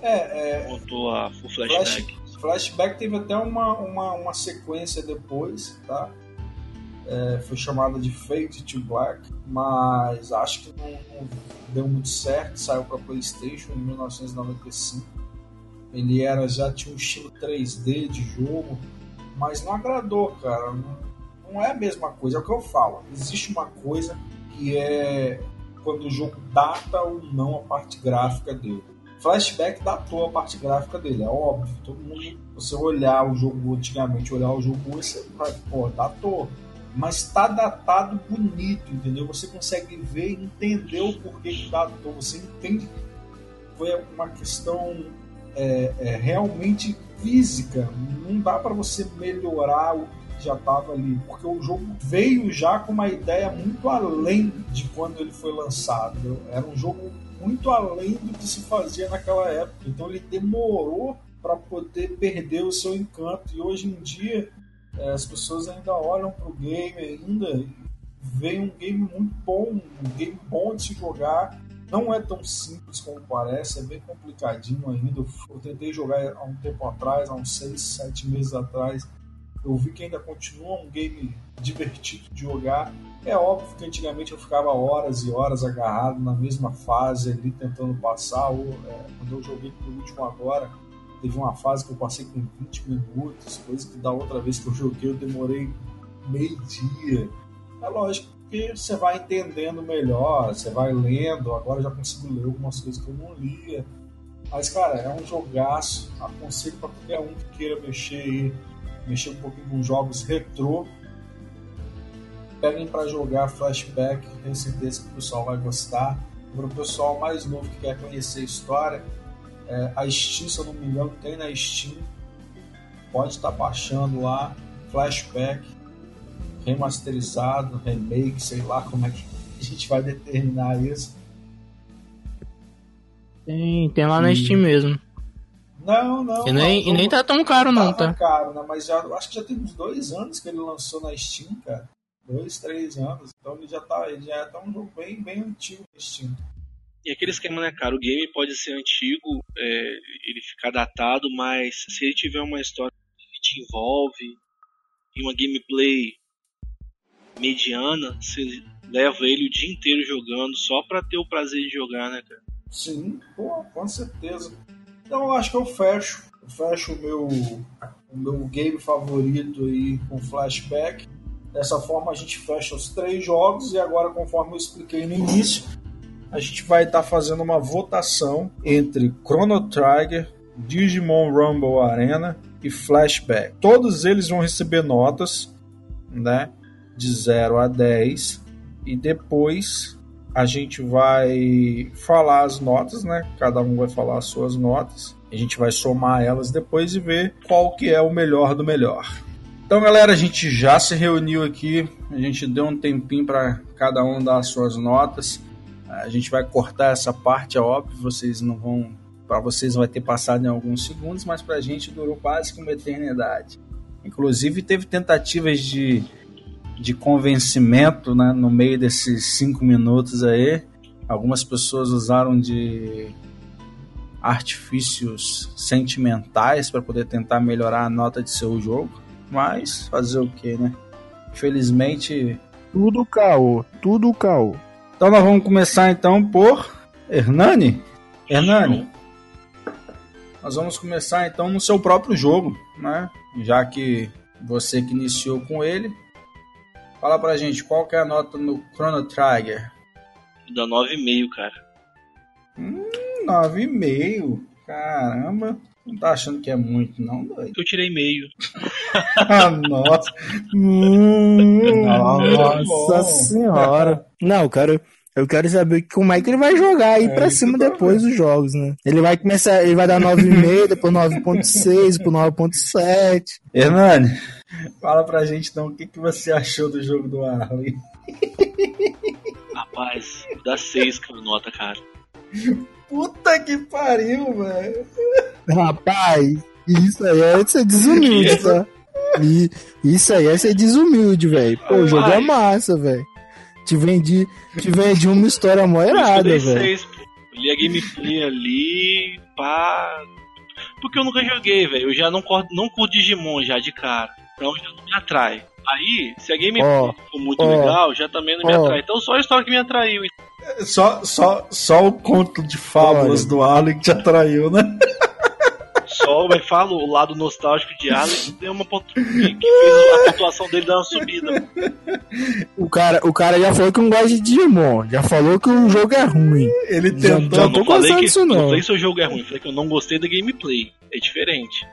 é, é, montou a Full Flashback. Flash, Flashback teve até uma, uma, uma sequência depois, tá? É, foi chamada de Fade to Black, mas acho que não, não deu muito certo. Saiu para PlayStation em 1995. Ele era já tinha um estilo 3D de jogo, mas não agradou, cara. Não, não é a mesma coisa. É o que eu falo. Existe uma coisa que é quando o jogo data ou não a parte gráfica dele Flashback datou a parte gráfica dele, é óbvio. Todo mundo, você olhar o jogo antigamente, olhar o jogo hoje, você vai, pô, datou. Mas tá datado bonito, entendeu? Você consegue ver e entender o porquê que datou. Você entende foi uma questão é, é, realmente física. Não dá para você melhorar o que já estava ali, porque o jogo veio já com uma ideia muito além de quando ele foi lançado. Era um jogo muito além do que se fazia naquela época. Então ele demorou para poder perder o seu encanto. E hoje em dia é, as pessoas ainda olham para o game ainda vem um game muito bom, um game bom de se jogar. Não é tão simples como parece, é bem complicadinho ainda. Eu tentei jogar há um tempo atrás, há uns 6, 7 meses atrás. Eu vi que ainda continua um game divertido de jogar, é óbvio que antigamente eu ficava horas e horas agarrado na mesma fase ali tentando passar. Ou, é, quando eu joguei por último agora, teve uma fase que eu passei com 20 minutos, coisa que da outra vez que eu joguei eu demorei meio dia. É lógico que você vai entendendo melhor, você vai lendo, agora eu já consigo ler algumas coisas que eu não lia. Mas, cara, é um jogaço. Aconselho para qualquer um que queira mexer mexer um pouquinho com jogos retrô. Peguem para jogar Flashback, tenho certeza que o pessoal vai gostar. Para o pessoal mais novo que quer conhecer a história, é, a Steam, se eu não me engano, tem na Steam. Pode estar tá baixando lá, Flashback, remasterizado, remake, sei lá como é que a gente vai determinar isso. Tem, tem lá na Steam mesmo. Não, não. E nem, não, e nem tá tão caro, não, tá? caro, né? Mas já, acho que já tem uns dois anos que ele lançou na Steam, cara. Dois, três anos. Então ele já tá, ele já tá um jogo bem, bem antigo na Steam. E aquele esquema, né, cara? O game pode ser antigo, é, ele ficar datado, mas se ele tiver uma história que te envolve e uma gameplay mediana, você leva ele o dia inteiro jogando só pra ter o prazer de jogar, né, cara? Sim, pô, com certeza. Então eu acho que eu fecho. Eu fecho o meu, o meu game favorito aí com flashback. Dessa forma a gente fecha os três jogos e agora, conforme eu expliquei no início, a gente vai estar tá fazendo uma votação entre Chrono Trigger, Digimon Rumble Arena e Flashback. Todos eles vão receber notas, né, de 0 a 10 e depois a gente vai falar as notas, né? Cada um vai falar as suas notas. A gente vai somar elas depois e ver qual que é o melhor do melhor. Então, galera, a gente já se reuniu aqui, a gente deu um tempinho para cada um dar as suas notas. A gente vai cortar essa parte, é óbvio, vocês não vão, para vocês vai ter passado em alguns segundos, mas para a gente durou quase que uma eternidade. Inclusive teve tentativas de de convencimento né, no meio desses cinco minutos aí. Algumas pessoas usaram de artifícios sentimentais para poder tentar melhorar a nota de seu jogo, mas fazer o que, né? Infelizmente. Tudo caô, tudo caô. Então nós vamos começar então por Hernani. Hernani, nós vamos começar então no seu próprio jogo, né? Já que você que iniciou com ele, Fala pra gente, qual que é a nota no Chrono Trigger? Dá 9,5, cara. Hum, 9,5? Caramba. Não tá achando que é muito, não, doido? Eu tirei meio. ah, nossa. Hum, nossa senhora. Não, cara, eu quero saber como é que ele vai jogar aí é, pra cima depois dos jogos, né? Ele vai começar, ele vai dar 9,5, depois 9,6, depois 9,7. Hernani, Fala pra gente então o que, que você achou do jogo do Arley. Rapaz, dá 6 como nota, cara. Puta que pariu, velho. Rapaz, isso aí é ser desumilde, tá? Isso aí é ser desumilde, velho. Pô, o jogo é massa, velho. Te vendi, te vendi uma história mó errada, velho. Li a gameplay ali, pá. Porque eu nunca joguei, velho. Eu já não curto, não curto Digimon já de cara. Então já não me atrai. Aí, se a game oh, for muito oh, legal, já também não me oh. atrai. Então só a história que me atraiu. Só, só, só o conto de fábulas Olha. do Alien que te atraiu, né? Só, eu falo, o lado nostálgico de Alien deu uma pontu... que fez a pontuação dele dar uma subida. O cara, o cara já falou que não gosta de Digimon, já falou que o jogo é ruim. Ele tentou. Já, já não falei que, isso, não. não falei que o jogo é ruim, falei que eu não gostei da gameplay. É diferente.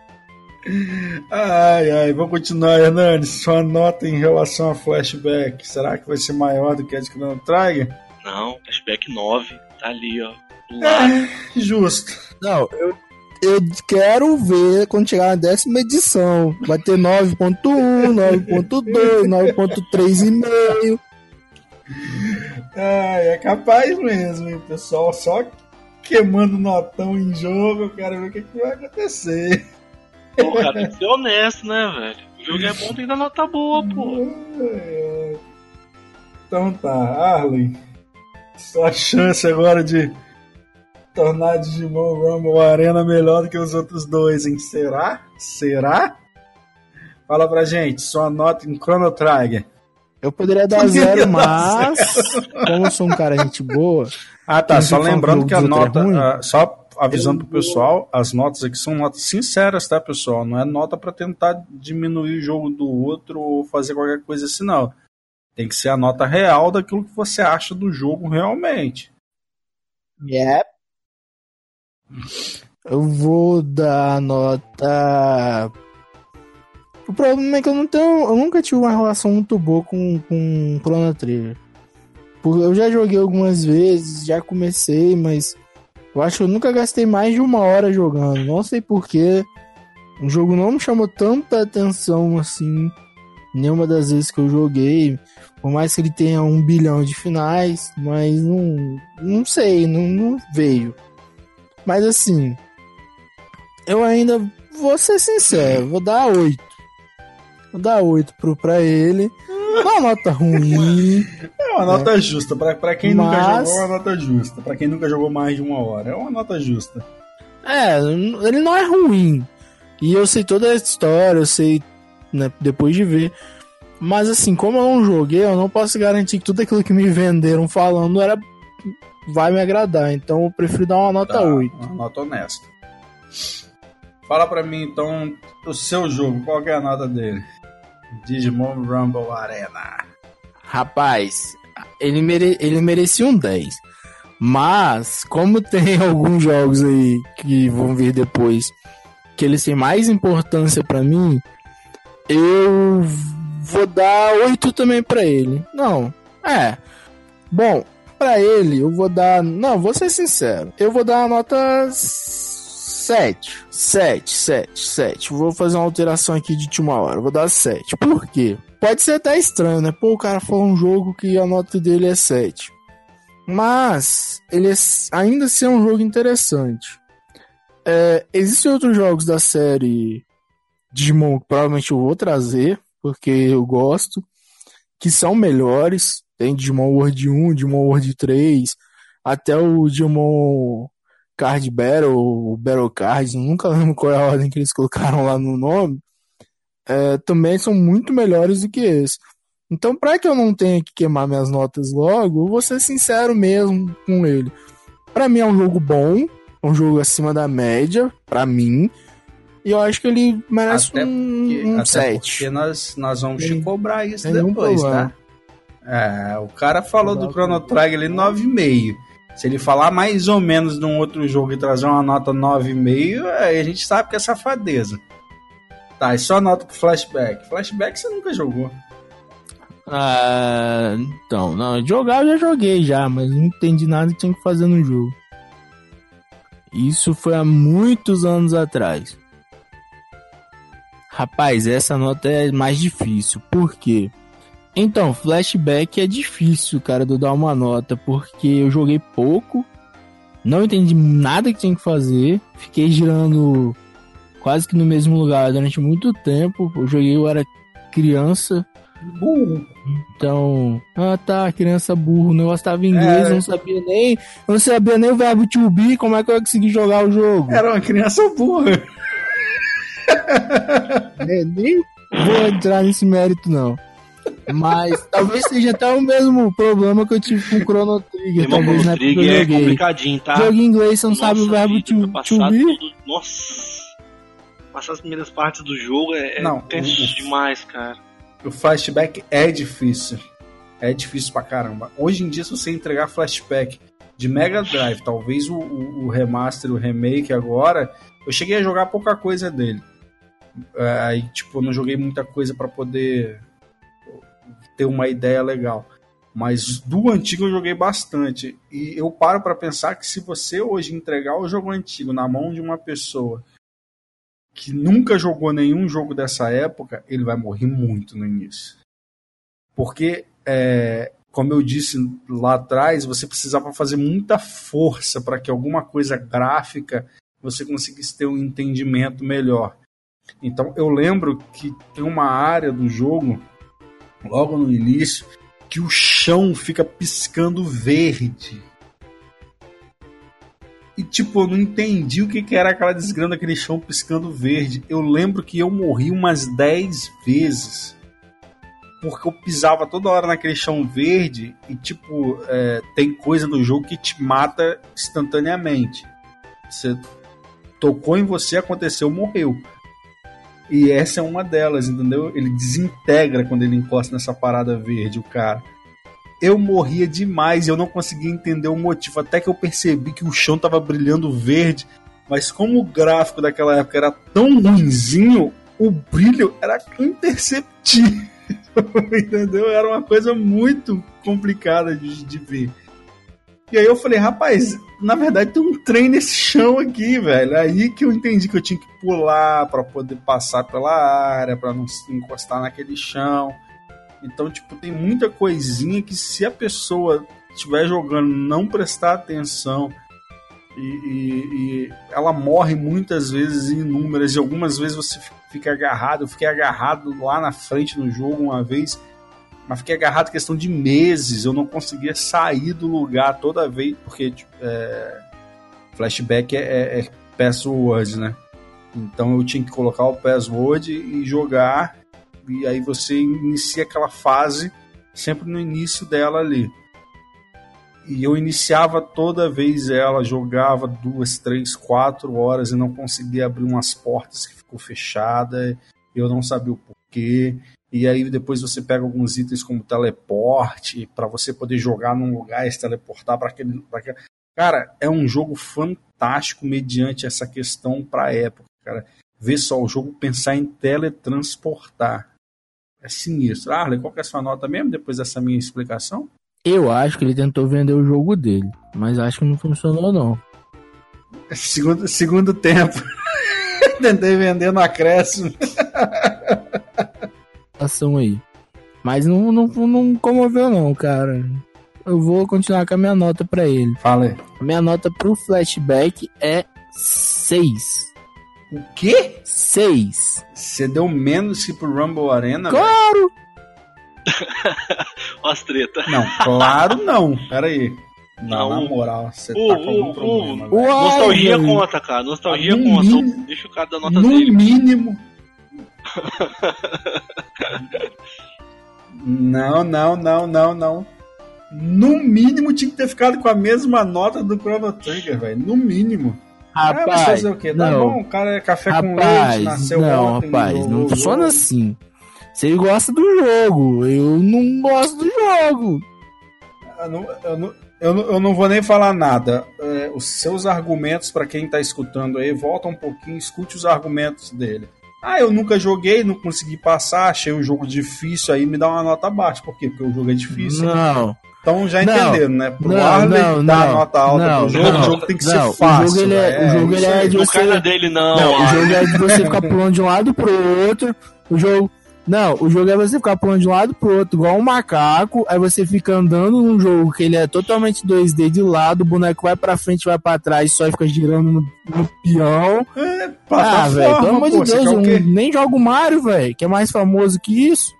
Ai, ai, vou continuar, Hernani. Sua nota em relação a flashback, será que vai ser maior do que a de Chrono Trigger? Não, flashback 9, tá ali, ó. É, justo. Não, eu, eu quero ver quando chegar na décima edição. Vai ter 9.1, 9.2, 9.3,5. Ai, é capaz mesmo, hein, pessoal? Só queimando notão em jogo, eu quero ver o que, que vai acontecer. Pô, cara, tem que ser honesto, né, velho? O jogo é bom, tem que dar nota boa, pô. Então tá, Arlen. Sua chance agora de tornar Digimon Rumble Arena melhor do que os outros dois, hein? Será? Será? Fala pra gente, sua nota em Chrono Trigger. Eu poderia dar poderia zero, dar mas zero. como eu sou um cara gente boa. Ah tá, só lembrando que a nota. É uh, só avisando pro pessoal, as notas aqui são notas sinceras, tá, pessoal? Não é nota para tentar diminuir o jogo do outro ou fazer qualquer coisa assim, não. Tem que ser a nota real daquilo que você acha do jogo realmente. Yep. Eu vou dar nota. O problema é que eu não tenho. Eu nunca tive uma relação muito boa com, com Chrono Trigger. Eu já joguei algumas vezes, já comecei, mas eu acho que eu nunca gastei mais de uma hora jogando. Não sei porquê. O jogo não me chamou tanta atenção assim. Nenhuma das vezes que eu joguei. Por mais que ele tenha um bilhão de finais. Mas não. Não sei, não, não veio. Mas assim. Eu ainda vou ser sincero, vou dar 8. Vou dar 8 pro, pra ele. Uma nota ruim. É uma nota é. justa. Pra, pra quem Mas... nunca jogou, é uma nota justa. Pra quem nunca jogou mais de uma hora, é uma nota justa. É, ele não é ruim. E eu sei toda a história, eu sei, né, depois de ver. Mas assim, como eu não joguei, eu não posso garantir que tudo aquilo que me venderam falando era vai me agradar. Então eu prefiro dar uma nota tá, 8. Uma nota honesta. Fala pra mim então o seu jogo, qual é a nota dele? Digimon Rumble Arena. Rapaz, ele, mere... ele merecia um 10. Mas, como tem alguns jogos aí que vão vir depois que eles têm mais importância para mim, eu vou dar 8 também para ele. Não, é. Bom, para ele eu vou dar. Não, vou ser sincero. Eu vou dar uma nota 7. 7, 7, 7. Vou fazer uma alteração aqui de última hora. Vou dar 7. Por quê? Pode ser até estranho, né? Pô, o cara falou um jogo que a nota dele é 7. Mas ele é, ainda assim é um jogo interessante. É, existem outros jogos da série Digimon que provavelmente eu vou trazer, porque eu gosto, que são melhores. Tem Digimon World 1, Digimon World 3, até o Digimon Card Battle, Battle Cards, nunca lembro qual é a ordem que eles colocaram lá no nome, é, também são muito melhores do que esse. Então, para que eu não tenha que queimar minhas notas logo, eu vou ser sincero mesmo com ele. Para mim é um jogo bom, um jogo acima da média, para mim. E eu acho que ele merece até um, porque, um até 7. Porque nós, nós vamos te cobrar isso depois, tá? É, o cara falou do Chrono Trigger ali 9,5. Se ele falar mais ou menos de um outro jogo e trazer uma nota 9,5, aí a gente sabe que é safadeza. Tá, e só nota pro flashback. Flashback você nunca jogou. Ah, então, não, jogar eu já joguei já, mas não entendi nada que tinha que fazer no jogo. Isso foi há muitos anos atrás. Rapaz, essa nota é mais difícil. Por quê? Então, flashback é difícil, cara, de eu dar uma nota, porque eu joguei pouco, não entendi nada que tinha que fazer, fiquei girando quase que no mesmo lugar durante muito tempo. Eu joguei, eu era criança. Burro. Então, ah tá, criança burro, o negócio tava em inglês, é... eu não sabia nem. Eu não sabia nem o verbo to be, como é que eu ia conseguir jogar o jogo? Era uma criança burra. É, nem vou entrar nesse mérito, não. Mas talvez seja até o mesmo problema que eu tive com o Chrono Trigger. talvez na Trigger é complicadinho, tá? Jogo em inglês, você não Nossa, sabe o verbo to, to be. Tudo... Nossa! Passar as primeiras partes do jogo é, é não, tenso o, demais, cara. O flashback é difícil. É difícil pra caramba. Hoje em dia, se você entregar flashback de Mega Drive, talvez o, o, o remaster, o remake agora, eu cheguei a jogar pouca coisa dele. É, aí, tipo, eu não joguei muita coisa para poder ter uma ideia legal. Mas do antigo eu joguei bastante. E eu paro para pensar que se você hoje entregar o jogo antigo na mão de uma pessoa que nunca jogou nenhum jogo dessa época, ele vai morrer muito no início. Porque, é, como eu disse lá atrás, você precisava fazer muita força para que alguma coisa gráfica você conseguisse ter um entendimento melhor. Então eu lembro que tem uma área do jogo logo no início, que o chão fica piscando verde. E tipo, eu não entendi o que, que era aquela desgrama daquele chão piscando verde. Eu lembro que eu morri umas 10 vezes. Porque eu pisava toda hora naquele chão verde e, tipo, é, tem coisa no jogo que te mata instantaneamente. você tocou em você, aconteceu, morreu. E essa é uma delas, entendeu? Ele desintegra quando ele encosta nessa parada verde, o cara. Eu morria demais, eu não conseguia entender o motivo, até que eu percebi que o chão tava brilhando verde, mas como o gráfico daquela época era tão ruinzinho, o brilho era imperceptível. entendeu? Era uma coisa muito complicada de, de ver. E aí eu falei, rapaz, na verdade tem um trem nesse chão aqui, velho. Aí que eu entendi que eu tinha que pular para poder passar pela área, para não encostar naquele chão. Então, tipo, tem muita coisinha que se a pessoa estiver jogando não prestar atenção e, e, e, ela morre muitas vezes inúmeras e algumas vezes você fica agarrado. Eu fiquei agarrado lá na frente no jogo uma vez mas fiquei agarrado questão de meses. Eu não conseguia sair do lugar toda vez, porque tipo, é, flashback é, é, é password, né? Então eu tinha que colocar o password e jogar, e aí você inicia aquela fase sempre no início dela ali. E eu iniciava toda vez ela, jogava duas, três, quatro horas e não conseguia abrir umas portas que ficou fechada. Eu não sabia o porquê e aí depois você pega alguns itens como teleporte para você poder jogar num lugar e se teleportar para aquele, aquele. Cara, é um jogo fantástico mediante essa questão para época, cara. Vê só o jogo pensar em teletransportar. É sinistro. Arley, qual que é a sua nota mesmo depois dessa minha explicação? Eu acho que ele tentou vender o jogo dele, mas acho que não funcionou não. Segundo, segundo tempo. Tentei vender no acréscimo. ação aí. Mas não, não, não comoveu não, cara. Eu vou continuar com a minha nota para ele. Fala aí. A minha nota pro flashback é 6. O quê? 6. Você deu menos que pro Rumble Arena? Claro! As treta. Não, claro não. Pera aí. Não, na moral, você uh, tá com algum uh, problema. Uh, nostalgia conta, cara. Nostalgia no conta. Mínimo, Deixa o cara dar nota no dele. No mínimo, não, não, não, não, não. No mínimo tinha que ter ficado com a mesma nota do Chrono Trigger, velho. No mínimo. Rapaz, ah, fazer o quê? Tá não. bom, o cara é café rapaz, com leite, nasceu Não, ontem, rapaz, não funciona assim. Você gosta do jogo, eu não gosto do jogo. Eu não, eu não, eu não, eu não vou nem falar nada. É, os seus argumentos, para quem tá escutando aí, volta um pouquinho, escute os argumentos dele. Ah, eu nunca joguei, não consegui passar, achei o jogo difícil, aí me dá uma nota baixa. Por quê? Porque o jogo é difícil. Não. Então já entenderam, né? Pro não, Arley não, dar não, nota alta não, pro jogo, não, o jogo tem que não, ser fácil. O jogo, ele é, é, o jogo ele é de você. Dele, não. não o jogo é de você ficar pulando de um lado pro outro. O jogo. Não, o jogo é você ficar pulando de um lado pro outro, igual um macaco, aí você fica andando num jogo que ele é totalmente 2D de lado, o boneco vai pra frente, vai pra trás, só fica girando no, no peão. É, ah, velho, pelo amor de Deus, eu nem jogo Mario, velho, que é mais famoso que isso.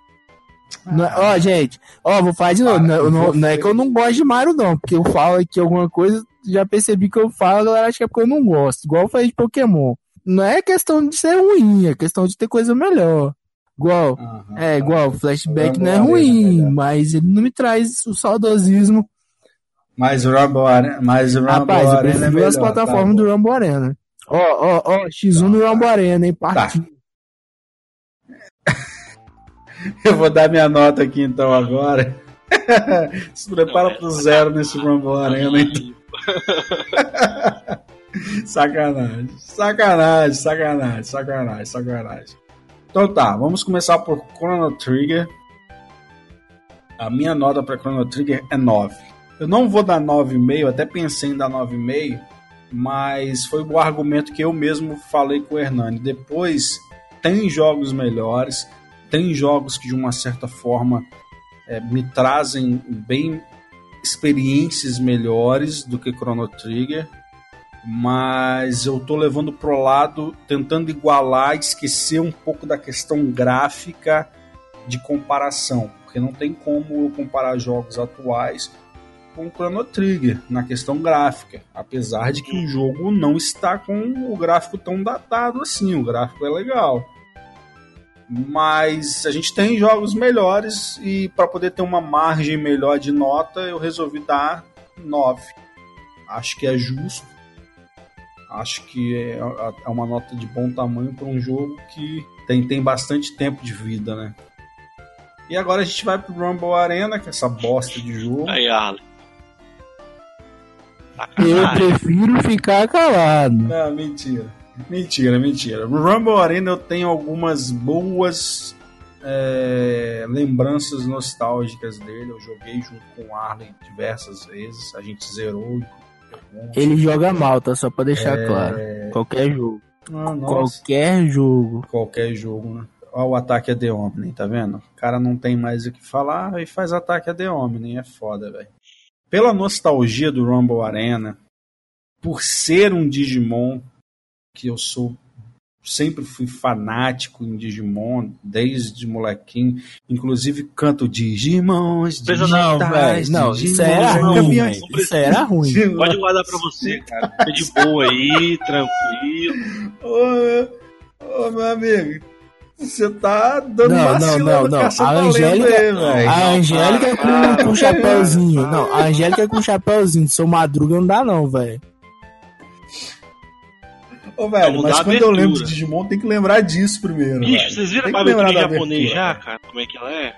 Ah, ó, gente, ó, vou falar de novo. não, não, não, é que eu não gosto de Mario, não, porque eu falo aqui alguma coisa, já percebi que eu falo, a galera acha que é porque eu não gosto. Igual eu falei de Pokémon. Não é questão de ser ruim, é questão de ter coisa melhor. Igual, uhum, é igual, flashback não é ruim, é mas ele não me traz o saudosismo. Mas o Rumble Arena, mas o Rumble Rapaz, Arena eu prefiro é as plataformas tá do Rumble Arena. Ó, ó, ó, X1 tá, no Rumble Arena, hein, partiu. Tá. eu vou dar minha nota aqui então agora. Se prepara pro zero nesse Rumble Arena, então. sacanagem, sacanagem, sacanagem, sacanagem, sacanagem. Então tá, vamos começar por Chrono Trigger. A minha nota para Chrono Trigger é 9. Eu não vou dar 9,5, até pensei em dar 9,5, mas foi o argumento que eu mesmo falei com o Hernani. Depois, tem jogos melhores, tem jogos que de uma certa forma é, me trazem bem experiências melhores do que Chrono Trigger mas eu tô levando pro lado, tentando igualar, esquecer um pouco da questão gráfica de comparação, porque não tem como eu comparar jogos atuais com o Chrono Trigger na questão gráfica, apesar de que o jogo não está com o gráfico tão datado assim, o gráfico é legal. Mas a gente tem jogos melhores e para poder ter uma margem melhor de nota, eu resolvi dar 9. Acho que é justo Acho que é, é uma nota de bom tamanho para um jogo que tem, tem bastante tempo de vida, né? E agora a gente vai pro Rumble Arena, que é essa bosta de jogo. Aí, Arlen. Eu prefiro ficar calado. Não, mentira. Mentira, mentira. No Rumble Arena eu tenho algumas boas é, lembranças nostálgicas dele. Eu joguei junto com o Arlen diversas vezes. A gente zerou. Ele joga mal, tá? Só pra deixar É. claro. Qualquer jogo. Ah. Qualquer jogo. Qualquer jogo, né? Olha o ataque a The Omni, tá vendo? O cara não tem mais o que falar e faz ataque a The Omni. É foda, velho. Pela nostalgia do Rumble Arena, por ser um Digimon, que eu sou. Sempre fui fanático em Digimon, desde molequinho. Inclusive canto Digimons, Precisa Não, velho. Não, isso era ruim, campeões. velho. Isso era ruim. Digimons. Pode guardar pra você, cara. Fica de boa aí, tranquilo. Ô, ô, meu amigo, você tá dando Não, não, vacilo não, não. A Angélica- aí. A Angélica com, Ah, com chapéuzinho. Não, a Angélica com chapéuzinho. Sou madruga não dá, não, velho. Ô, velho, mas quando eu lembro de Digimon, tem que lembrar disso primeiro. Bicho, velho. vocês viram a abertura em japonês abertura, já, cara? Como é que ela é?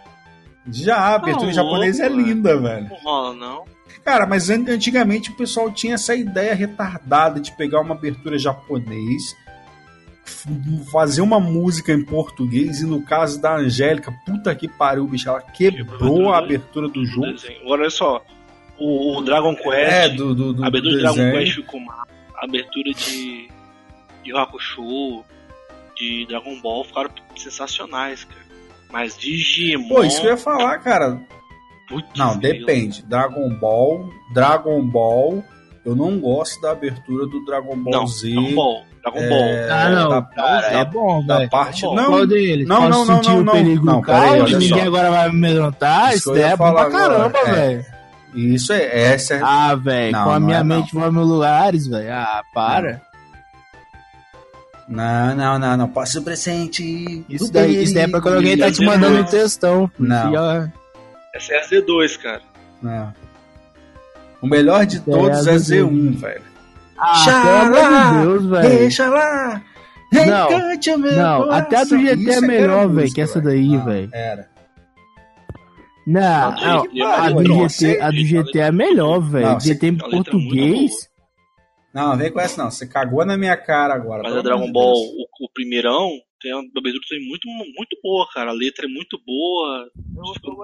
Já, a abertura Tá em japonês é linda, velho. Não rola, não. Cara, mas an- antigamente o pessoal tinha essa ideia retardada de pegar uma abertura japonês, fazer uma música em português, e no caso da Angélica, puta que pariu, bicho, ela quebrou a abertura do jogo. Agora, olha só. O, o Dragon Quest. É, do, do, do, a abertura do de Dragon. Quest ficou massa. A abertura de. De Yu Hakusho, de Dragon Ball ficaram sensacionais, cara. Mas Digimon. Pô, isso que eu ia falar, cara. putz, Não, depende. Dragon Ball, Dragon Ball, eu não gosto da abertura do Dragon Ball Não, Z. Dragon Ball. Dragon É, Ball. Ah, não. da- Cara, é bom, Da parte. Bom, Não, Qual deles? não, não, não, não, não. perigo Não, peraí, caos, olha ninguém só. agora vai me amedrontar. Isso Isso é bom falar pra caramba, é. velho. Isso é. Essa é Ah, velho, Não, com a não minha é, não. mente vai meus lugares, velho. Ah, para. Não, não, não, não. Posso presente. Isso daí, isso daí é pra quando alguém tá te mandando um textão. Não. Já- Essa é a Z2, cara. Não. O melhor de todos É, é, é Z1, velho. Ah, Xalá, pelo amor de Deus, velho. Deixa lá. Não, o não, até a do. GT é que melhor, velho, que essa daí, Ah, velho. Era. Não, A não, do GT é a do melhor, GT, a do gente, GT é melhor, velho. GT em a é muito português. Não, vem com essa não. Você cagou na minha cara agora. Mas a Dragon de Ball, o, o primeirão, tem uma abertura também muito, muito boa, cara. A letra é muito boa.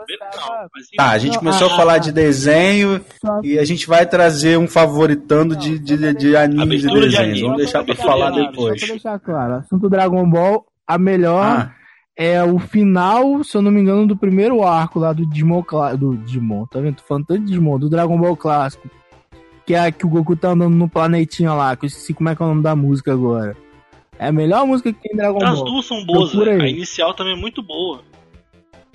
Legal. Mas, Tá, a gente Não, começou ah, a falar ah, de desenho Só- e a gente vai trazer um favoritando de, de, de animes e Abertura de desenhos. anime. Vamos deixar pra de falar anime, depois. Só pra deixar claro, assunto Dragon Ball, a melhor Ah, é o final, se eu não me engano, do primeiro arco lá do Digimon, do Digimon, tá vendo? Tô falando tanto de Digimon, do Dragon Ball clássico. Que é a que o Goku tá andando no planetinha lá, que eu esqueci como é que é o nome da música agora. É a melhor música que tem em Dragon As Ball. duas são boas. A inicial também é muito boa.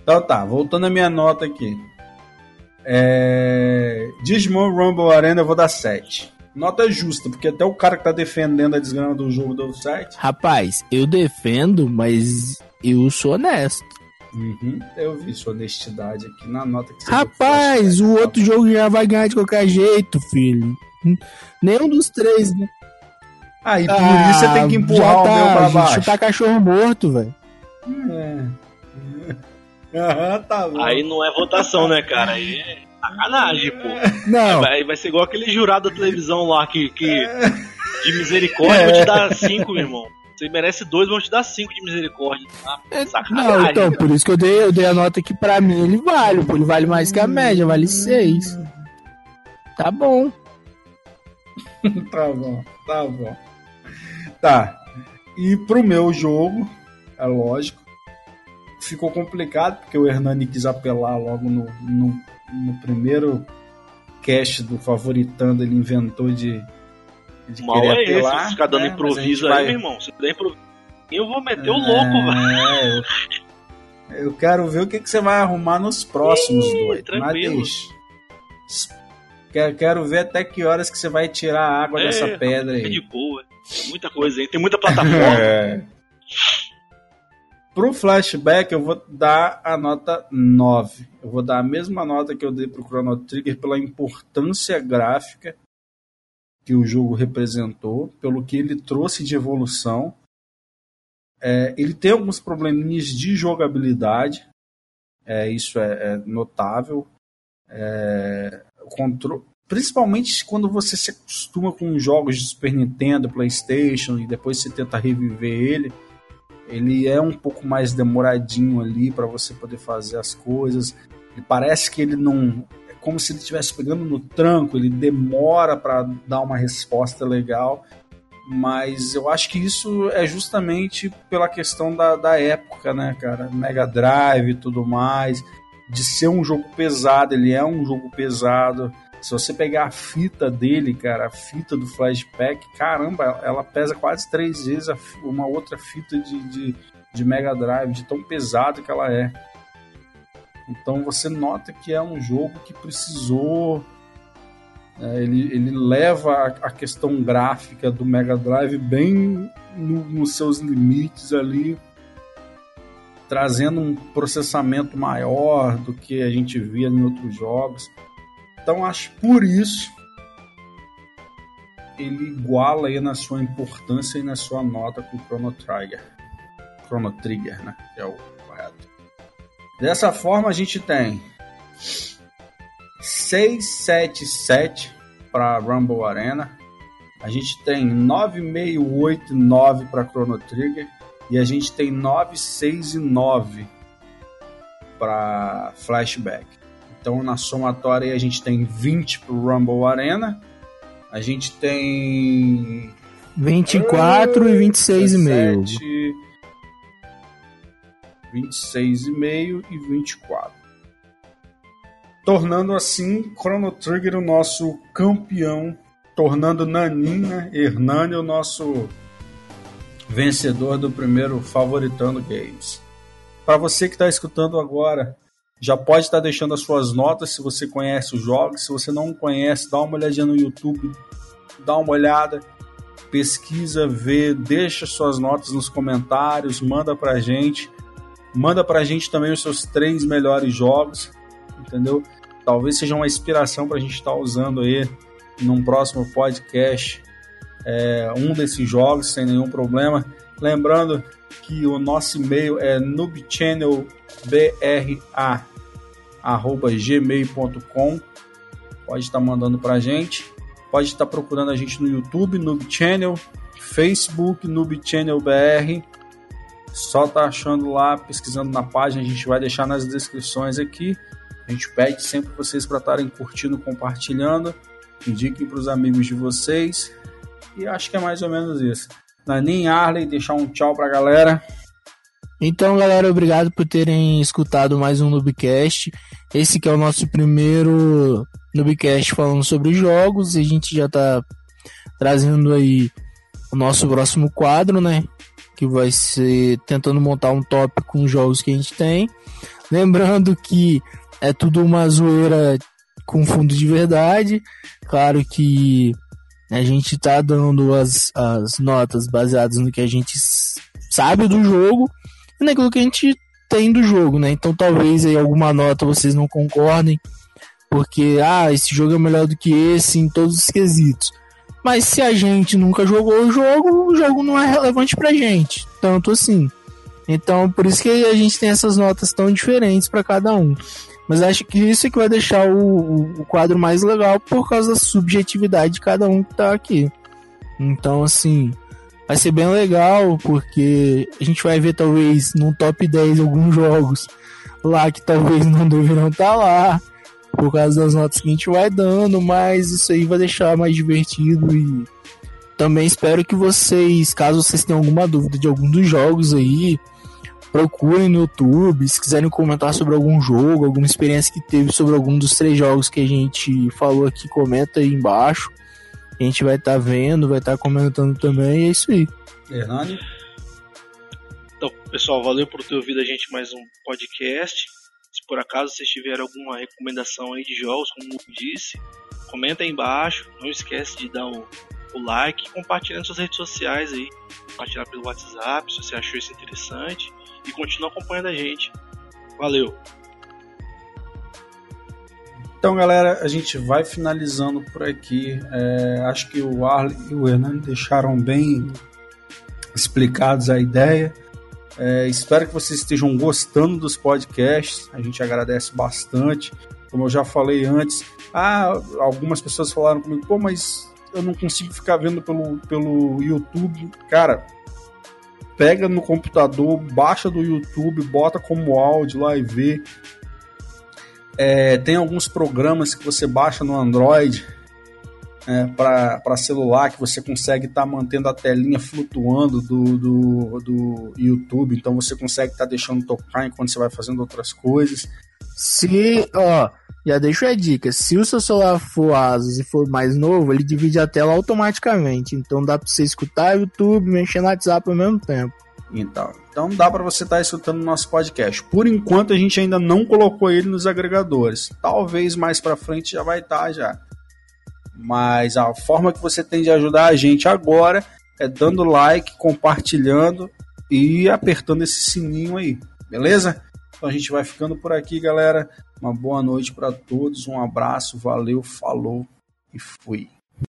então tá, voltando à minha nota aqui. É... Digimon Rumble Arena eu vou dar 7. Nota justa, porque até o cara que tá defendendo a desgrama do jogo deu 7. Rapaz, eu defendo, mas eu sou honesto. Uhum, eu vi sua honestidade aqui na nota que você Rapaz, o outro jogo já vai ganhar de qualquer jeito, filho. Nenhum dos três, né? Ah, e por isso você tem que empurrar já o meu pra tá, baixo. Chutar cachorro morto, velho. É. Aham, tá bom. Aí não é votação, né, cara? Aí é sacanagem, pô. Não, Vai, vai ser igual aquele jurado da televisão lá que, que de misericórdia vou te dar cinco, meu irmão. Você merece dois, vão te dar cinco de misericórdia. Tá? Sacanagem. não, então, cara. por isso que eu dei, eu dei a nota que pra mim ele vale, pô. Ele vale mais que a média, vale seis. Tá bom. Tá bom, tá bom. Tá. E pro meu jogo, é lógico, ficou complicado, porque o Hernani quis apelar logo no, no, no primeiro cast do Favoritando, ele inventou de, de mal é esse, apelar. você ficar dando né? Mas improviso aí, vai- meu irmão. Se der improviso, eu vou meter o louco, velho. É, eu, eu quero ver o que, que você vai arrumar nos próximos Ih, dois. Mas tranquilo. deixa. Quero, quero ver até que horas que você vai tirar a água É, dessa pedra Fica aí. de boa. Muita coisa aí. Tem muita plataforma. É. Pro flashback, eu vou dar a nota 9. Eu vou dar a mesma nota que eu dei pro Chrono Trigger pela importância gráfica, que o jogo representou, pelo que ele trouxe de evolução. É, ele tem alguns probleminhas de jogabilidade, é, isso é, é notável. É, controle, principalmente quando você se acostuma com jogos de Super Nintendo, PlayStation e depois você tenta reviver ele, ele é um pouco mais demoradinho ali para você poder fazer as coisas. E parece que ele não como se ele estivesse pegando no tranco, ele demora para dar uma resposta legal. Mas eu acho que isso é justamente pela questão da, da época, né, cara? Mega Drive e tudo mais. De ser um jogo pesado, ele é um jogo pesado. Se você pegar a fita dele, cara, a fita do flashback, caramba, ela pesa quase três vezes uma outra fita de, de, de Mega Drive, de tão pesado que ela é. Então você nota que é um jogo que precisou. É, ele, ele leva a, a, questão gráfica do Mega Drive bem no, nos seus limites ali, trazendo um processamento maior do que a gente via em outros jogos. Então acho por isso ele iguala aí na sua importância e na sua nota com o Chrono Trigger. Chrono Trigger, né? Que é o correto. Dessa forma a gente tem 677 para Rumble Arena. A gente tem 9689 para Chrono Trigger e a gente tem 969 para Flashback. Então, na somatória, a gente tem 20 para Rumble Arena. A gente tem. 24 uh, e 26,5. 26,5 e 24. Tornando assim Chrono Trigger o nosso campeão, tornando Nanin, né, Hernani o nosso vencedor do primeiro Favoritando Games. Para você que está escutando agora já pode estar deixando as suas notas se você conhece os jogos. Se você não conhece, dá uma olhadinha no YouTube, dá uma olhada, pesquisa, vê, deixa suas notas nos comentários, manda pra gente. Manda pra gente também os seus três melhores jogos, entendeu? Talvez seja uma inspiração pra gente estar usando aí num próximo podcast é, um desses jogos sem nenhum problema. Lembrando que o nosso e-mail é noobchannelbra@gmail.com. Pode estar mandando para a gente. Pode estar procurando a gente no YouTube, Noob Channel, Facebook, Noob Channel BR. Só tá achando lá, pesquisando na página, a gente vai deixar nas descrições aqui. A gente pede sempre vocês para estarem curtindo, compartilhando, indiquem para os amigos de vocês. E acho que é mais ou menos isso. Nanin Arley, deixar um tchau pra galera. Então, galera, obrigado por terem escutado mais um Nubcast. Esse que é o nosso primeiro Nubcast falando sobre jogos. E a gente já tá trazendo aí o nosso próximo quadro, né? Que vai ser tentando montar um top com os jogos que a gente tem. Lembrando que é tudo uma zoeira com fundo de verdade. Claro que a gente tá dando as, as notas baseadas no que a gente sabe do jogo e naquilo que a gente tem do jogo, né? Então talvez aí alguma nota vocês não concordem, porque ah, esse jogo é melhor do que esse em todos os quesitos. Mas se a gente nunca jogou o jogo, o jogo não é relevante pra gente, tanto assim. Então, por isso que a gente tem essas notas tão diferentes para cada um. Mas acho que isso é que vai deixar o, o, quadro mais legal por causa da subjetividade de cada um que tá aqui. Então, assim, vai ser bem legal porque a gente vai ver talvez num top 10 alguns jogos lá que talvez não deverão estar tá lá por causa das notas que a gente vai dando, mas isso aí vai deixar mais divertido e também espero que vocês, caso vocês tenham alguma dúvida de algum dos jogos aí, procurem no YouTube, se quiserem comentar sobre algum jogo, alguma experiência que teve sobre algum dos três jogos que a gente falou aqui, comenta aí embaixo. A gente vai estar tá vendo, vai estar tá comentando também, e é isso aí. Hernani? Então, pessoal, valeu por ter ouvido a gente mais um podcast. Se por acaso vocês tiverem alguma recomendação aí de jogos, como disse, comenta aí embaixo. Não esquece de dar o, o like compartilhar nas suas redes sociais aí. Compartilhar pelo WhatsApp se você achou isso interessante e continua acompanhando a gente. Valeu! Então, galera, a gente vai finalizando por aqui. É, acho que o Arlen e o Hernani deixaram bem explicados a ideia. É, espero que vocês estejam gostando dos podcasts. A gente agradece bastante. Como eu já falei antes, ah, algumas pessoas falaram comigo, pô, mas eu não consigo ficar vendo pelo, pelo YouTube. Cara, pega no computador, baixa do YouTube, bota como áudio lá e vê. É, tem alguns programas que você baixa no Android é, para celular que você consegue estar tá mantendo a telinha flutuando do, do, do YouTube, então você consegue estar tá deixando tocar enquanto você vai fazendo outras coisas. Se, ó, já deixo a dica, se o seu celular for Asus e for mais novo, ele divide a tela automaticamente, então dá para você escutar o YouTube e mexer no WhatsApp ao mesmo tempo. Então, então dá para você estar tá escutando o nosso podcast. Por enquanto a gente ainda não colocou ele nos agregadores. Talvez mais para frente já vai estar tá, já. Mas a forma que você tem de ajudar a gente agora é dando like, compartilhando e apertando esse sininho aí, beleza? Então a gente vai ficando por aqui, galera. Uma boa noite para todos, um abraço, valeu, falou e fui.